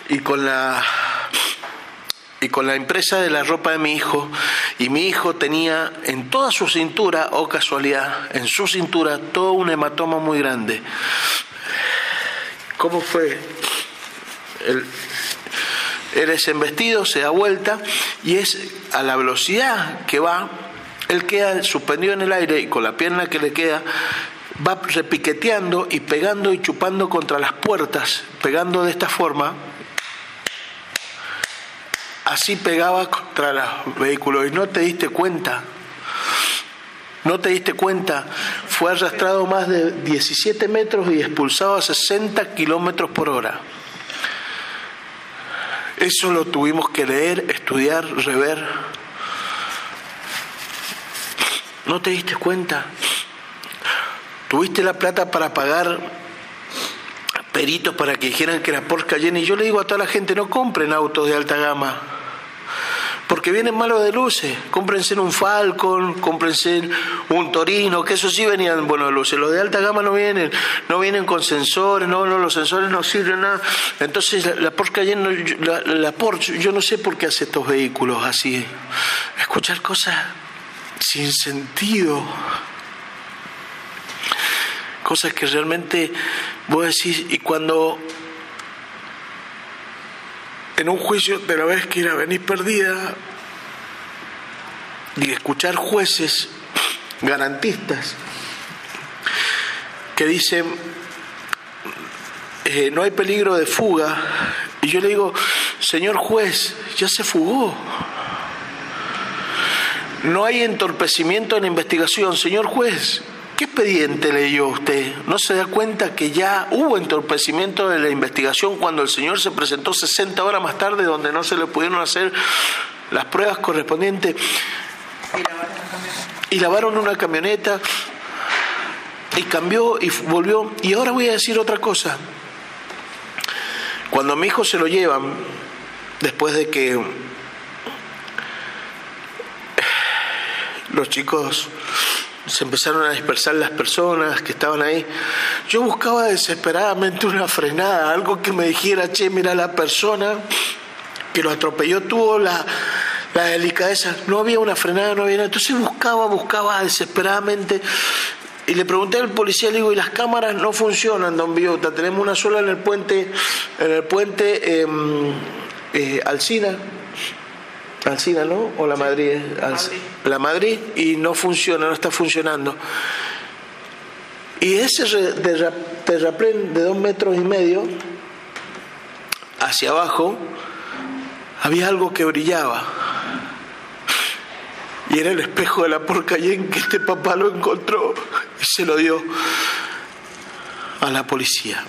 y con la y con la empresa de la ropa de mi hijo, y mi hijo tenía en toda su cintura, o oh casualidad, en su cintura todo un hematoma muy grande. ¿Cómo fue? Él, es embestido, se da vuelta y es a la velocidad que va, él queda suspendido en el aire y con la pierna que le queda va repiqueteando y pegando y chupando contra las puertas, pegando de esta forma, así pegaba contra los vehículos y no te diste cuenta. No te diste cuenta, fue arrastrado más de 17 metros y expulsado a 60 kilómetros por hora. Eso lo tuvimos que leer, estudiar, rever. ¿No te diste cuenta? Tuviste la plata para pagar peritos para que dijeran que era por Cayenne. Y yo le digo a toda la gente, no compren autos de alta gama porque vienen malos de luces. Cómprense un Falcon, cómprense un Torino, que eso sí venían buenos de luces. Los de alta gama no vienen, no vienen con sensores, no, no los sensores no sirven nada. Entonces la, Porsche Cayenne, la Porsche, yo no sé por qué hace estos vehículos así. Escuchar cosas sin sentido. Cosas que realmente voy a decir, y cuando en un juicio de la vez que ir a venir perdida y escuchar jueces garantistas que dicen eh, no hay peligro de fuga y yo le digo señor juez ya se fugó. No hay entorpecimiento en la investigación señor juez ¿Qué expediente leyó usted? ¿No se da cuenta que ya hubo entorpecimiento de la investigación cuando el señor se presentó 60 horas más tarde donde no se le pudieron hacer las pruebas correspondientes? Y lavaron una camioneta y cambió y volvió. Y ahora voy a decir otra cosa. Cuando a mi hijo se lo llevan, después de que los chicos se empezaron a dispersar las personas que estaban ahí. Yo buscaba desesperadamente una frenada, algo que me dijera, che, mira, la persona que lo atropelló tuvo la, delicadeza. No había una frenada, no había nada. Entonces buscaba, buscaba desesperadamente. Y le pregunté al policía, le digo, ¿y las cámaras no funcionan, don Biota? Tenemos una sola en el puente, en el puente em, eh, Alcina Alcina, ¿no? O la Madrid, La Madrid y no funciona, no está funcionando. Y ese terraplén de dos metros y medio hacia abajo había algo que brillaba. Y era el espejo de la en que este papá lo encontró y se lo dio a la policía.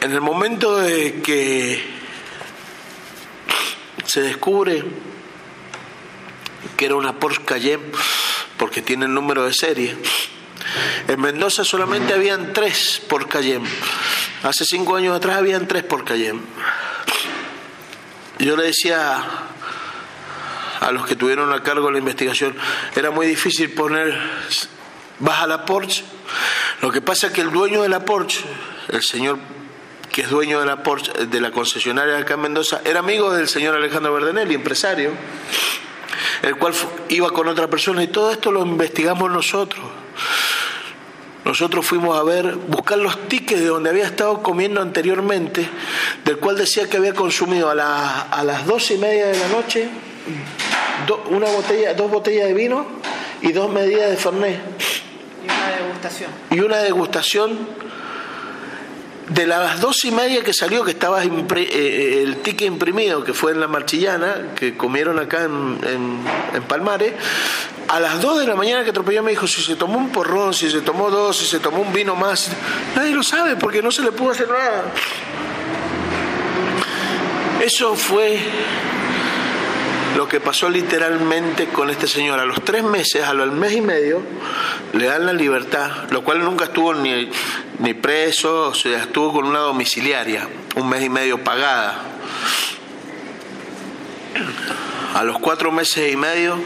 En el momento de que se descubre que era una Porsche Cayenne porque tiene el número de serie. En Mendoza solamente habían tres por Cayenne. Hace cinco años atrás habían tres por Cayenne. Yo le decía a los que tuvieron a cargo la investigación, era muy difícil poner, baja la Porsche. Lo que pasa es que el dueño de la Porsche, el señor que es dueño de la, Porsche, de la concesionaria acá en Mendoza, era amigo del señor Alejandro Verdenelli, empresario, el cual iba con otra persona y todo esto lo investigamos nosotros. Nosotros fuimos a ver, buscar los tickets de donde había estado comiendo anteriormente, del cual decía que había consumido a, a las doce y media de la noche una botella, dos botellas de vino y dos medidas de Fernet. Y una degustación. Y una degustación de las dos y media que salió, que estaba eh, eh, el ticket imprimido, que fue en la Marchillana, que comieron acá en, en, Palmares, a las dos de la mañana que atropelló me dijo si se tomó un porrón, si se tomó dos, si se tomó un vino más. Nadie lo sabe porque no se le pudo hacer nada. Eso fue lo que pasó literalmente con este señor. A los tres meses, a los mes y medio, le dan la libertad, lo cual nunca estuvo ni, ni preso, o sea, estuvo con una domiciliaria, un mes y medio pagada. A los cuatro meses y medio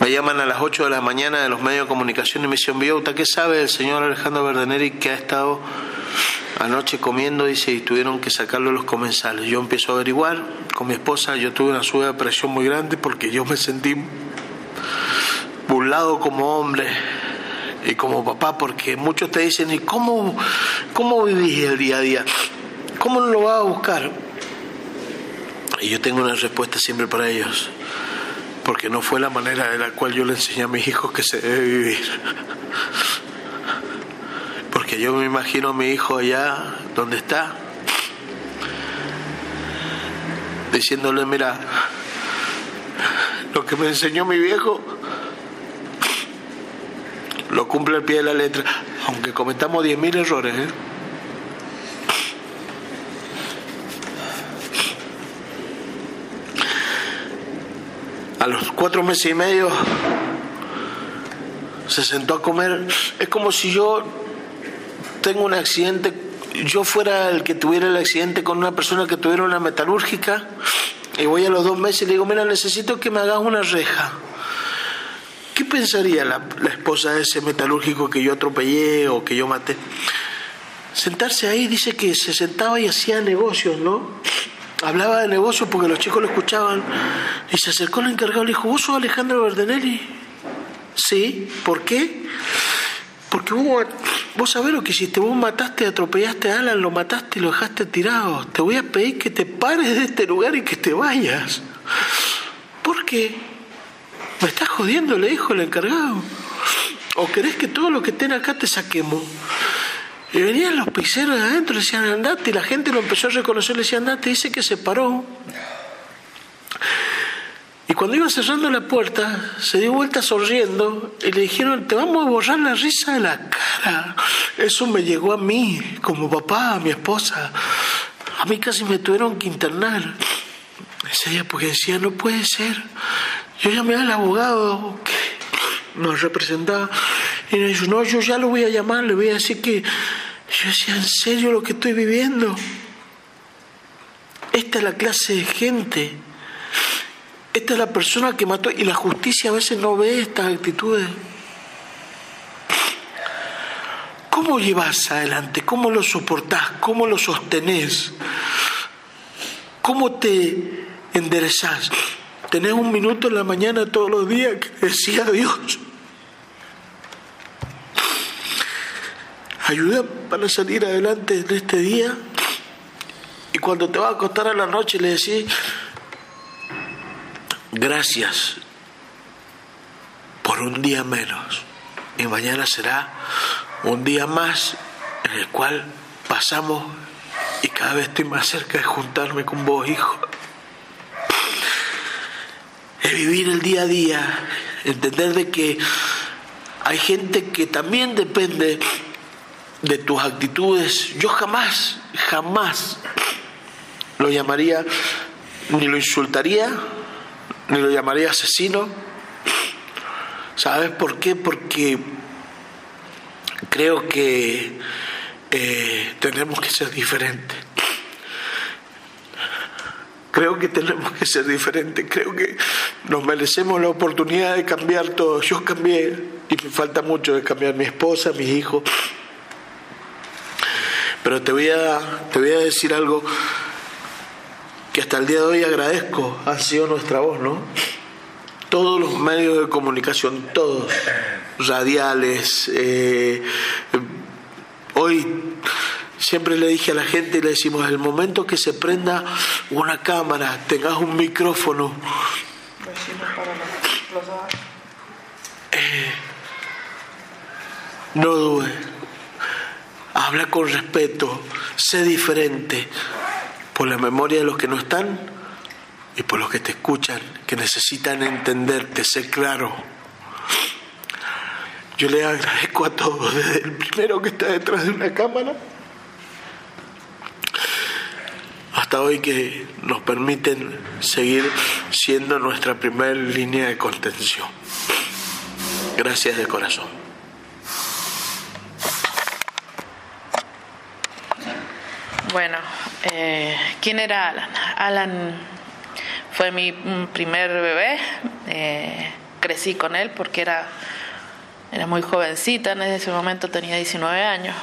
me llaman a las 8 de la mañana de los medios de comunicación y me dicen, Viauta, ¿qué sabe el señor Alejandro Verdeneri que ha estado anoche comiendo? Dice, y tuvieron que sacarlo los comensales. Yo empiezo a averiguar con mi esposa, yo tuve una suba de presión muy grande porque yo me sentí burlado como hombre y como papá, porque muchos te dicen, ¿y cómo, cómo vivís el día a día? ¿Cómo lo vas a buscar? Y yo tengo una respuesta siempre para ellos porque no fue la manera de la cual yo le enseñé a mis hijos que se debe vivir. Yo me imagino a mi hijo allá donde está, diciéndole, mira, lo que me enseñó mi viejo lo cumple al pie de la letra, aunque cometamos 10.000 errores. ¿eh? a los cuatro meses y medio se sentó a comer. Es como si yo tengo un accidente, yo fuera el que tuviera el accidente con una persona que tuviera una metalúrgica y voy a los dos meses y le digo, mira, necesito que me hagas una reja. ¿Qué pensaría la, esposa de ese metalúrgico que yo atropellé o que yo maté? Sentarse ahí dice que se sentaba y hacía negocios, ¿no? hablaba de negocios porque los chicos lo escuchaban y se acercó el encargado y le dijo, ¿vos sos Alejandro Verdenelli? Sí, ¿por qué? Porque vos, vos sabés lo que hiciste, vos mataste, atropellaste a Alan, lo mataste y lo dejaste tirado. Te voy a pedir que te pares de este lugar y que te vayas. ¿Por qué? Me estás jodiendo, le dijo el encargado. ¿O querés que todo lo que estén acá te saquemos? Y venían los pizzeros de adentro, le decían andate, y la gente lo empezó a reconocer, le decía andate, dice que se paró. Y cuando iba cerrando la puerta, se dio vuelta sonriendo y le dijeron, te vamos a borrar la risa de la cara. Eso me llegó a mí, como papá, a mi esposa. A mí casi me tuvieron que internar. Ese día porque decía, no puede ser. Yo llamé al abogado que nos representaba y me dijo, no, yo ya lo voy a llamar, le voy a decir que yo decía, ¿en serio lo que estoy viviendo? Esta es la clase de gente. Esta es la persona que mató. Y la justicia a veces no ve estas actitudes. ¿Cómo llevas adelante? ¿Cómo lo soportás? ¿Cómo lo sostenés? ¿Cómo te enderezás? Tenés un minuto en la mañana todos los días que decía Dios. ayuda para salir adelante en este día. Y cuando te vas a acostar a la noche le decís, gracias por un día menos. Y mañana será un día más en el cual pasamos y cada vez estoy más cerca de juntarme con vos, hijo. Es vivir el día a día, entender de que hay gente que también depende de tus actitudes, yo jamás, jamás lo llamaría, ni lo insultaría, ni lo llamaría asesino. ¿Sabes por qué? Porque creo que eh, tenemos que ser diferentes. Creo que tenemos que ser diferentes. Creo que nos merecemos la oportunidad de cambiar todo. Yo cambié y me falta mucho de cambiar mi esposa, mis hijos. Pero te voy a, te voy a decir algo que hasta el día de hoy agradezco, ha sido nuestra voz, ¿no? Todos los medios de comunicación, todos, radiales, eh, hoy siempre le dije a la gente, le decimos, el momento que se prenda una cámara, tengas un micrófono, eh, no dude habla con respeto, sé diferente por la memoria de los que no están y por los que te escuchan, que necesitan entenderte, sé claro. Yo le agradezco a todos, desde el primero que está detrás de una cámara hasta hoy que nos permiten seguir siendo nuestra primera línea de contención. Gracias de corazón. Bueno, eh, ¿quién era Alan? Alan fue mi primer bebé. Eh, crecí con él porque era, era muy jovencita, en ese momento tenía 19 años.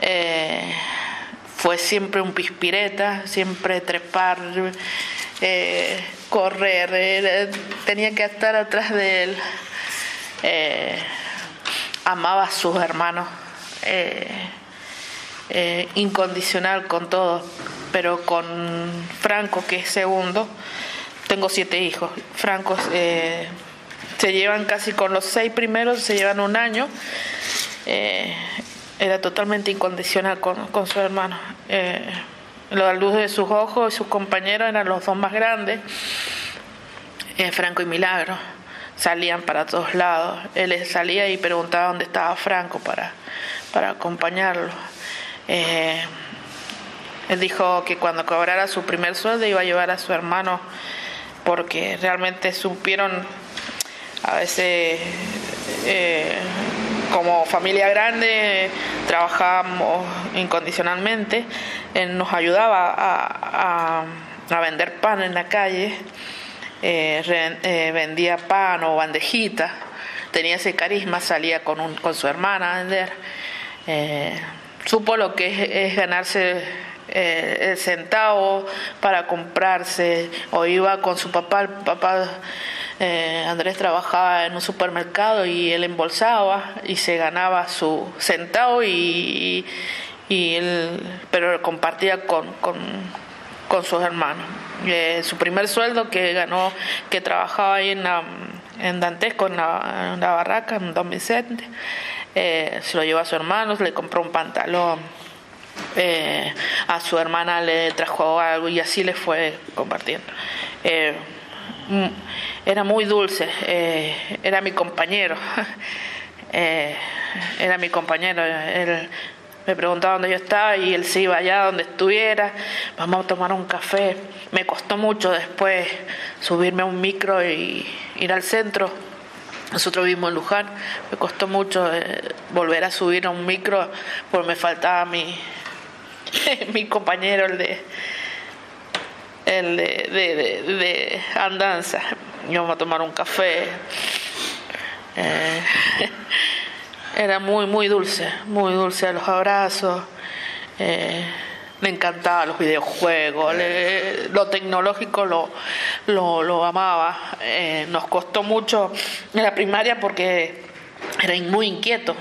Eh, fue siempre un pispireta, siempre trepar, correr, tenía que estar atrás de él. Amaba a sus hermanos, incondicional con todos, pero con Franco, que es segundo, tengo siete hijos. Franco se llevan casi con los seis primeros, se llevan un año era totalmente incondicional con, su hermano. Eh, la luz de sus ojos y sus compañeros eran los dos más grandes, eh, Franco y Milagro. Salían para todos lados. Él salía y preguntaba dónde estaba Franco para, para acompañarlo. Eh, él dijo que cuando cobrara su primer sueldo iba a llevar a su hermano porque realmente supieron a veces eh, como familia grande trabajábamos incondicionalmente, él nos ayudaba a, vender pan en la calle, eh, vendía pan o bandejita, tenía ese carisma, salía con, un, con su hermana a vender, supo lo que es, ganarse el centavo para comprarse o iba con su papá, el papá eh, Andrés trabajaba en un supermercado y él embolsaba y se ganaba su centavo y, y, él, pero compartía con, con, con sus hermanos. Eh, su primer sueldo que ganó, que trabajaba ahí en, en Dantesco, en la, barraca, en Don Vicente, eh, se lo llevó a su hermano, le compró un pantalón. a su hermana le trajo algo y así le fue compartiendo. Mm, era muy dulce, eh, era mi compañero, eh, era mi compañero, él me preguntaba dónde yo estaba y él se iba allá donde estuviera, vamos a tomar un café. Me costó mucho después subirme a un micro y ir al centro. Nosotros vivimos en Luján, me costó mucho eh, volver a subir a un micro porque me faltaba mi, mi compañero, el de el de, de, de, andanza. Íbamos a tomar un café. Eh, era muy, muy dulce, muy dulce los abrazos. Eh, me encantaba los videojuegos, lo tecnológico lo, lo, lo amaba. Eh, nos costó mucho en la primaria porque era muy inquieto,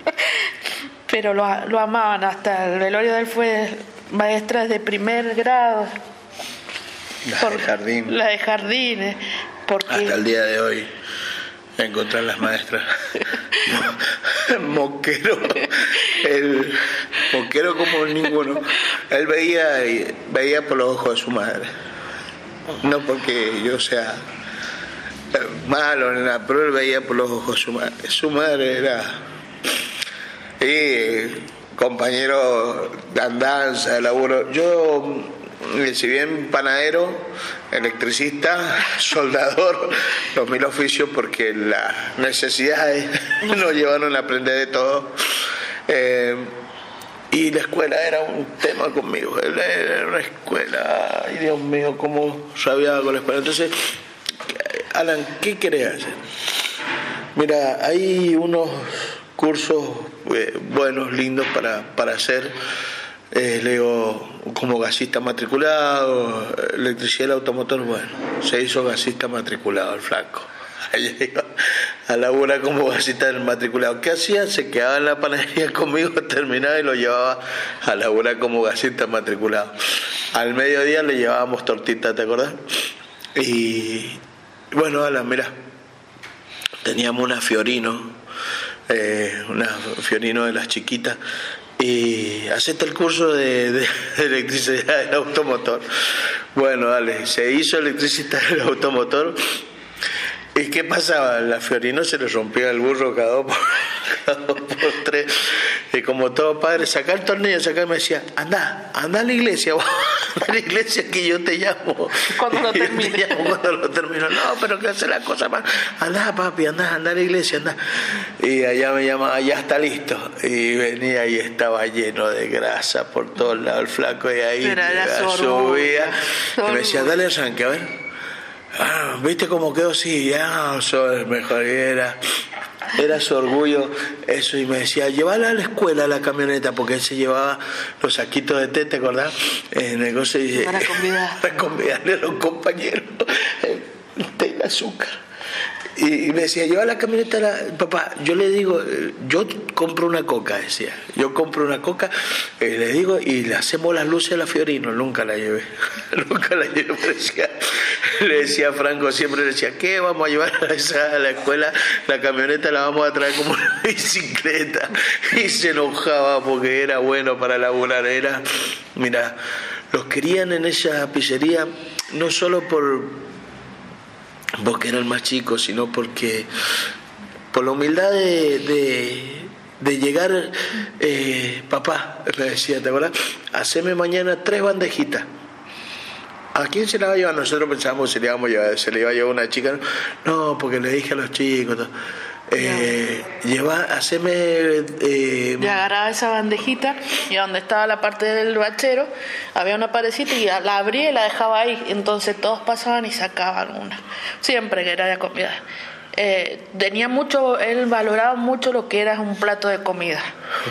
pero lo, lo amaban. Hasta el velorio de él fue maestra de primer grado. La de jardín. La de jardines. Porque... Hasta el día de hoy encontrar las maestras. moquero, el moquero como ninguno. Él veía, veía por los ojos de su madre. No porque yo sea malo ni nada, pero él veía por los ojos de su madre. Su madre era y compañero de andanza, de laburo. Yo si bien panadero, electricista, soldador, los mil oficios porque las necesidades nos llevaron a aprender de todo. Eh, y la escuela era un tema conmigo, era una escuela, ay Dios mío, cómo sabía con la escuela. Entonces, Alan, ¿qué querés hacer? Mira, hay unos cursos eh, buenos, lindos para, para hacer eh, leo como gasista matriculado, electricidad del automotor, bueno, se hizo gasista matriculado el flaco. A laburar como gasista matriculado. ¿Qué hacía? Se quedaba en la panadería conmigo, terminaba y lo llevaba a laburar como gasista matriculado. Al mediodía le llevábamos tortita, ¿te acordás? Y bueno, Alan, mira, teníamos una Fiorino, eh, una Fiorino de las chiquitas, y acepta el curso de, electricidad del automotor. Bueno, dale, se hizo electricista del automotor. ¿Y qué pasaba? La Fiorino se le rompía el burro cada dos por, tres. Y como todo padre, saca el tornillo, saca y me decía, anda, anda a la iglesia, a la iglesia que yo te llamo. Cuando lo te termine. llamo cuando lo termino. No, pero que hace la cosa más. Anda, papi, anda, anda a la iglesia, anda. Y allá me llamaba, ya está listo. Y venía y estaba lleno de grasa por todos lados el flaco y ahí subía. su Y me decía, dale arranque, a ver. Ah, ¿Viste cómo quedó? Sí, ya, soy mejor. Y Era, era su orgullo eso. Y me decía, llévala a la escuela a la camioneta, porque él se llevaba los saquitos de té, ¿te acordás? En el coso y Para convidar. Para convidarle a los compañeros el té y azúcar. Y me decía, lleva la camioneta, la... papá, yo le digo, yo compro una coca, decía, yo compro una coca, eh, le digo, y le hacemos las luces a la Fiorino, nunca la llevé, nunca la llevé, le decía a Franco, siempre le decía, ¿qué vamos a llevar a, esa- la escuela? La camioneta la vamos a traer como una bicicleta, y se enojaba porque era bueno para laburar, era, mira, los querían en esa pizzería, no solo por porque era el más chico, sino porque por la humildad de, de, llegar, eh, papá, me decía, ¿te acuerdas? Haceme mañana tres bandejitas. ¿A quién se la va a llevar? Nosotros pensábamos si le íbamos a llevar, se le iba a llevar una chica. No, porque le dije a los chicos. Eh, lleva, haceme eh, Y agarraba esa bandejita y donde estaba la parte del bachero había una parecita y la abría y la dejaba ahí. Entonces todos pasaban y sacaban una. Siempre que era de comida. Eh, tenía mucho, él valoraba mucho lo que era un plato de comida.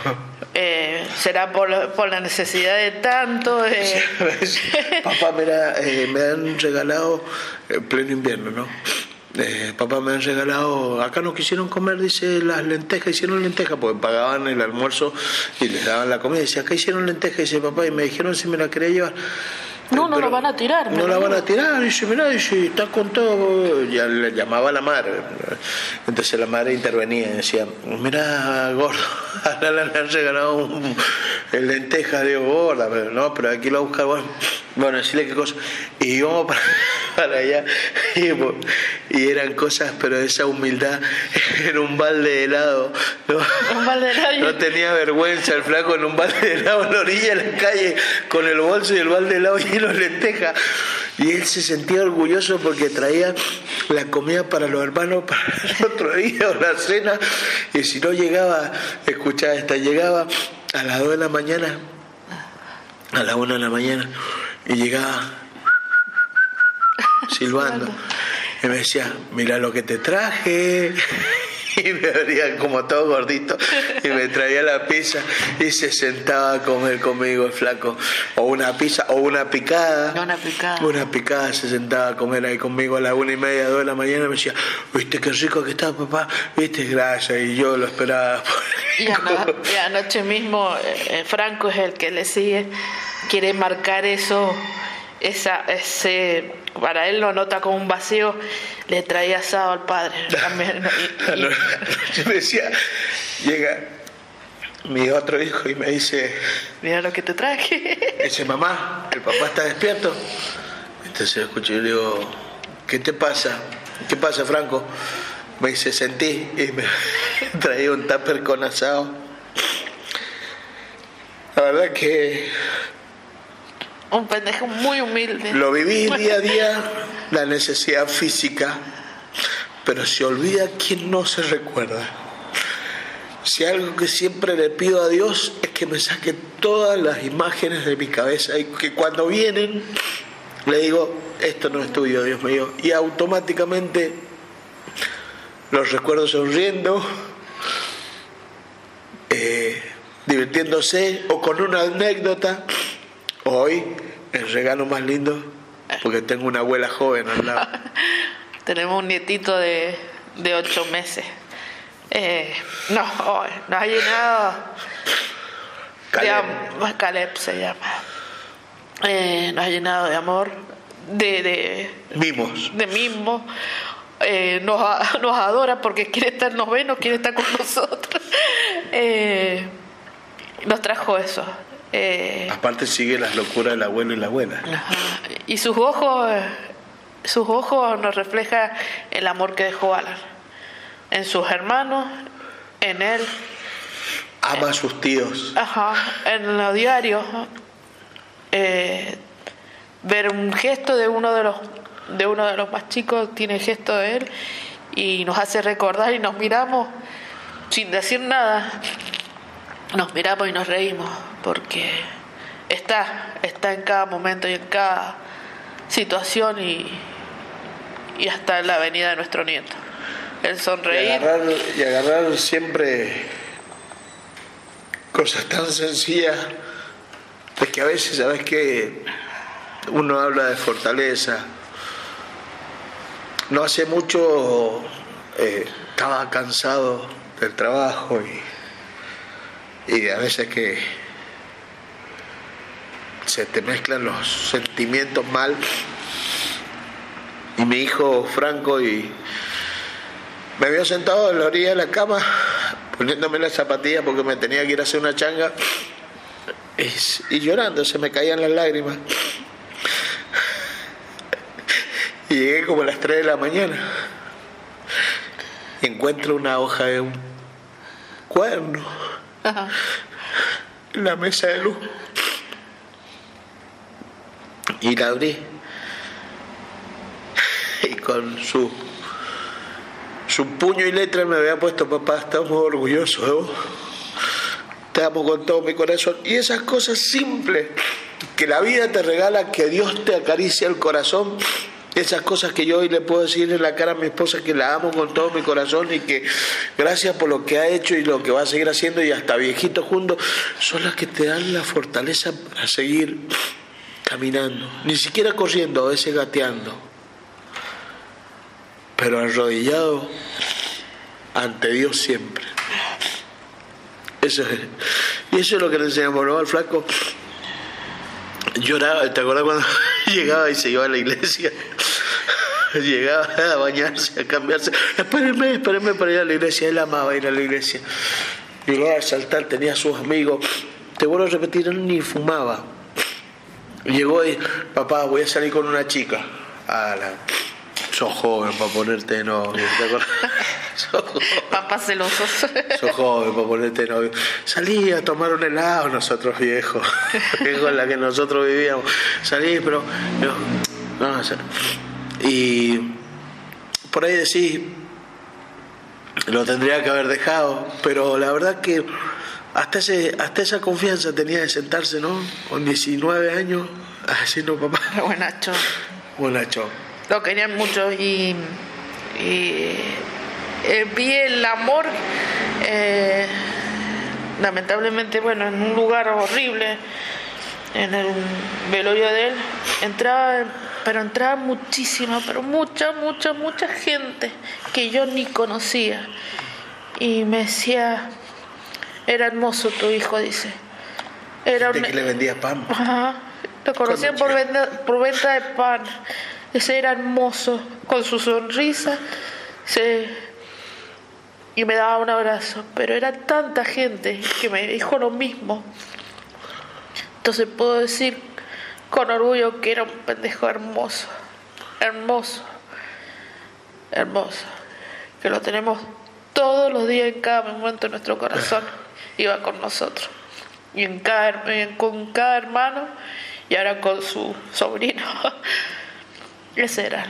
Eh, será por, la- por la necesidad de tanto. eh, Papá, mira, me han regalado, en pleno invierno, ¿no? Eh, papá, me han regalado, acá no quisieron comer, dice, las lentejas, hicieron lentejas, porque pagaban el almuerzo y les daban la comida. Dice, acá hicieron lentejas, dice papá, y me dijeron si me la quería llevar. No, no lo van a tirar, No la van a tirar, dice, mira, dice, está con todo. Ya le llamaba a la madre. Entonces la madre intervenía y decía, mira, gordo, a Lala le han regalado un, el lenteja, digo, gorda, pero no, pero aquí lo buscar, bueno, bueno, decirle qué cosa. Y íbamos para, para allá y, pues, y eran cosas, pero esa humildad, en un balde de helado. ¿no? Un balde de helado. No tenía vergüenza el flaco en un balde de helado en la orilla de la calle con el bolso y el balde de helado lleno de lentejas. Y él se sentía orgulloso porque traía la comida para los hermanos para el otro día o la cena. Y si no llegaba, escuchaba esta, llegaba a las 2 de la mañana, a las 1 de la mañana, y llegaba silbando. Y me decía, mira lo que te traje. Y me veía como todo gordito y me traía la pizza y se sentaba a comer conmigo el flaco. O una pizza o una picada. Una picada. Una picada se sentaba a comer ahí conmigo a las una y media, dos de la mañana y me decía, viste qué rico que está papá, viste, gracias. Y yo lo esperaba. Y, ano- y anoche mismo eh, Franco es el que le sigue, quiere marcar eso, esa, ese, para él lo nota como un vacío, le traía asado al padre también. Y- y- me decía, llega mi otro hijo y me dice, mira lo que te traje. Dice, mamá, el papá está despierto. Entonces escucho y le digo, ¿qué te pasa? ¿Qué pasa, Franco? Me dice, sentí y me traía un tupper con asado. La verdad que Un pendejo muy humilde. lo viví día a día, la necesidad física, pero se olvida quien no se recuerda. Si algo que siempre le pido a Dios es que me saque todas las imágenes de mi cabeza y que cuando vienen le digo, esto no es tuyo, Dios mío, y automáticamente los recuerdo sonriendo, eh, divirtiéndose o con una anécdota. Hoy el regalo más lindo, porque tengo una abuela joven al lado. Tenemos un nietito de, de ocho meses. Eh, no, oh, nos ha llenado Caleb. se llama. Eh, nos ha llenado de amor, de, de, Mimos. de mismo. Eh, nos, nos adora porque quiere estar, nos ve, no quiere estar con nosotros. Nos trajo eso. Eh, Aparte sigue las locuras del abuelo y la abuela. Ajá. Y sus ojos, sus ojos nos refleja el amor que dejó Alan. En sus hermanos, en él. Ama a sus tíos. Ajá, en los diarios. eh, ver un gesto de uno de los de uno de los más chicos tiene gesto de él y nos hace recordar y nos miramos sin decir nada nos miramos y nos reímos porque está está en cada momento y en cada situación y y hasta en la venida de nuestro nieto el sonreír y agarrar siempre cosas tan sencillas. Es que a veces, ¿sabes qué? Uno habla de fortaleza. No hace mucho eh, estaba cansado del trabajo y, y a veces que se te mezclan los sentimientos mal. Y mi hijo Franco y me había sentado en la orilla de la cama, poniéndome la zapatilla porque me tenía que ir a hacer una changa y, llorando, se me caían las lágrimas. Y llegué como a las 3 de la mañana encuentro una hoja de un en la mesa de luz. Y la abrí. Y con su, su puño y letra me había puesto, papá, estamos orgullosos de vos. Te amo con todo mi corazón. Y esas cosas simples que la vida te regala, que Dios te acaricia el corazón. Esas cosas que yo hoy le puedo decir en la cara a mi esposa que la amo con todo mi corazón y que gracias por lo que ha hecho y lo que va a seguir haciendo y hasta viejito juntos, son las que te dan la fortaleza para seguir caminando, ni siquiera corriendo, a veces gateando, pero arrodillado ante Dios siempre. Eso es, y eso es lo que le enseñamos, ¿no? Al flaco lloraba, ¿te acuerdas cuando llegaba y se iba a la iglesia? Llegaba a bañarse, a cambiarse. Espérenme, espérenme para ir a la iglesia. Él amaba ir a la iglesia. Llegaba a saltar, tenía a sus amigos. Te vuelvo a repetir, él ni fumaba. Llegó y, papá, voy a salir con una chica. Ah, la... Sos joven para ponerte novio, ¿te acuerdas? Sos joven. papás celosos Sos joven para ponerte novio. Salí a tomar un helado nosotros viejos, viejos en la que nosotros vivíamos. Salí, pero... No, no, o sea, y por ahí decís, lo tendría que haber dejado, pero la verdad que hasta, ese, hasta esa confianza tenía de sentarse, ¿no? Con 19 años, a decirnos, papá, buenacho buenacho. lo querían mucho y, y, eh, vi el amor eh, lamentablemente bueno en un lugar horrible en el velorio de él entraba pero entraba muchísima pero mucha mucha mucha gente que yo ni conocía y me decía era hermoso tu hijo dice era un- que le vendía pan. Ajá. Lo conocían por venta, por venta de pan. Ese era hermoso, con su sonrisa. Se... Y me daba un abrazo. Pero era tanta gente que me dijo lo mismo. Entonces puedo decir con orgullo que era un pendejo hermoso. Hermoso. Hermoso. Que lo tenemos todos los días en cada momento en nuestro corazón. Iba con nosotros y en cada, con cada hermano y ahora con su sobrino. Ese era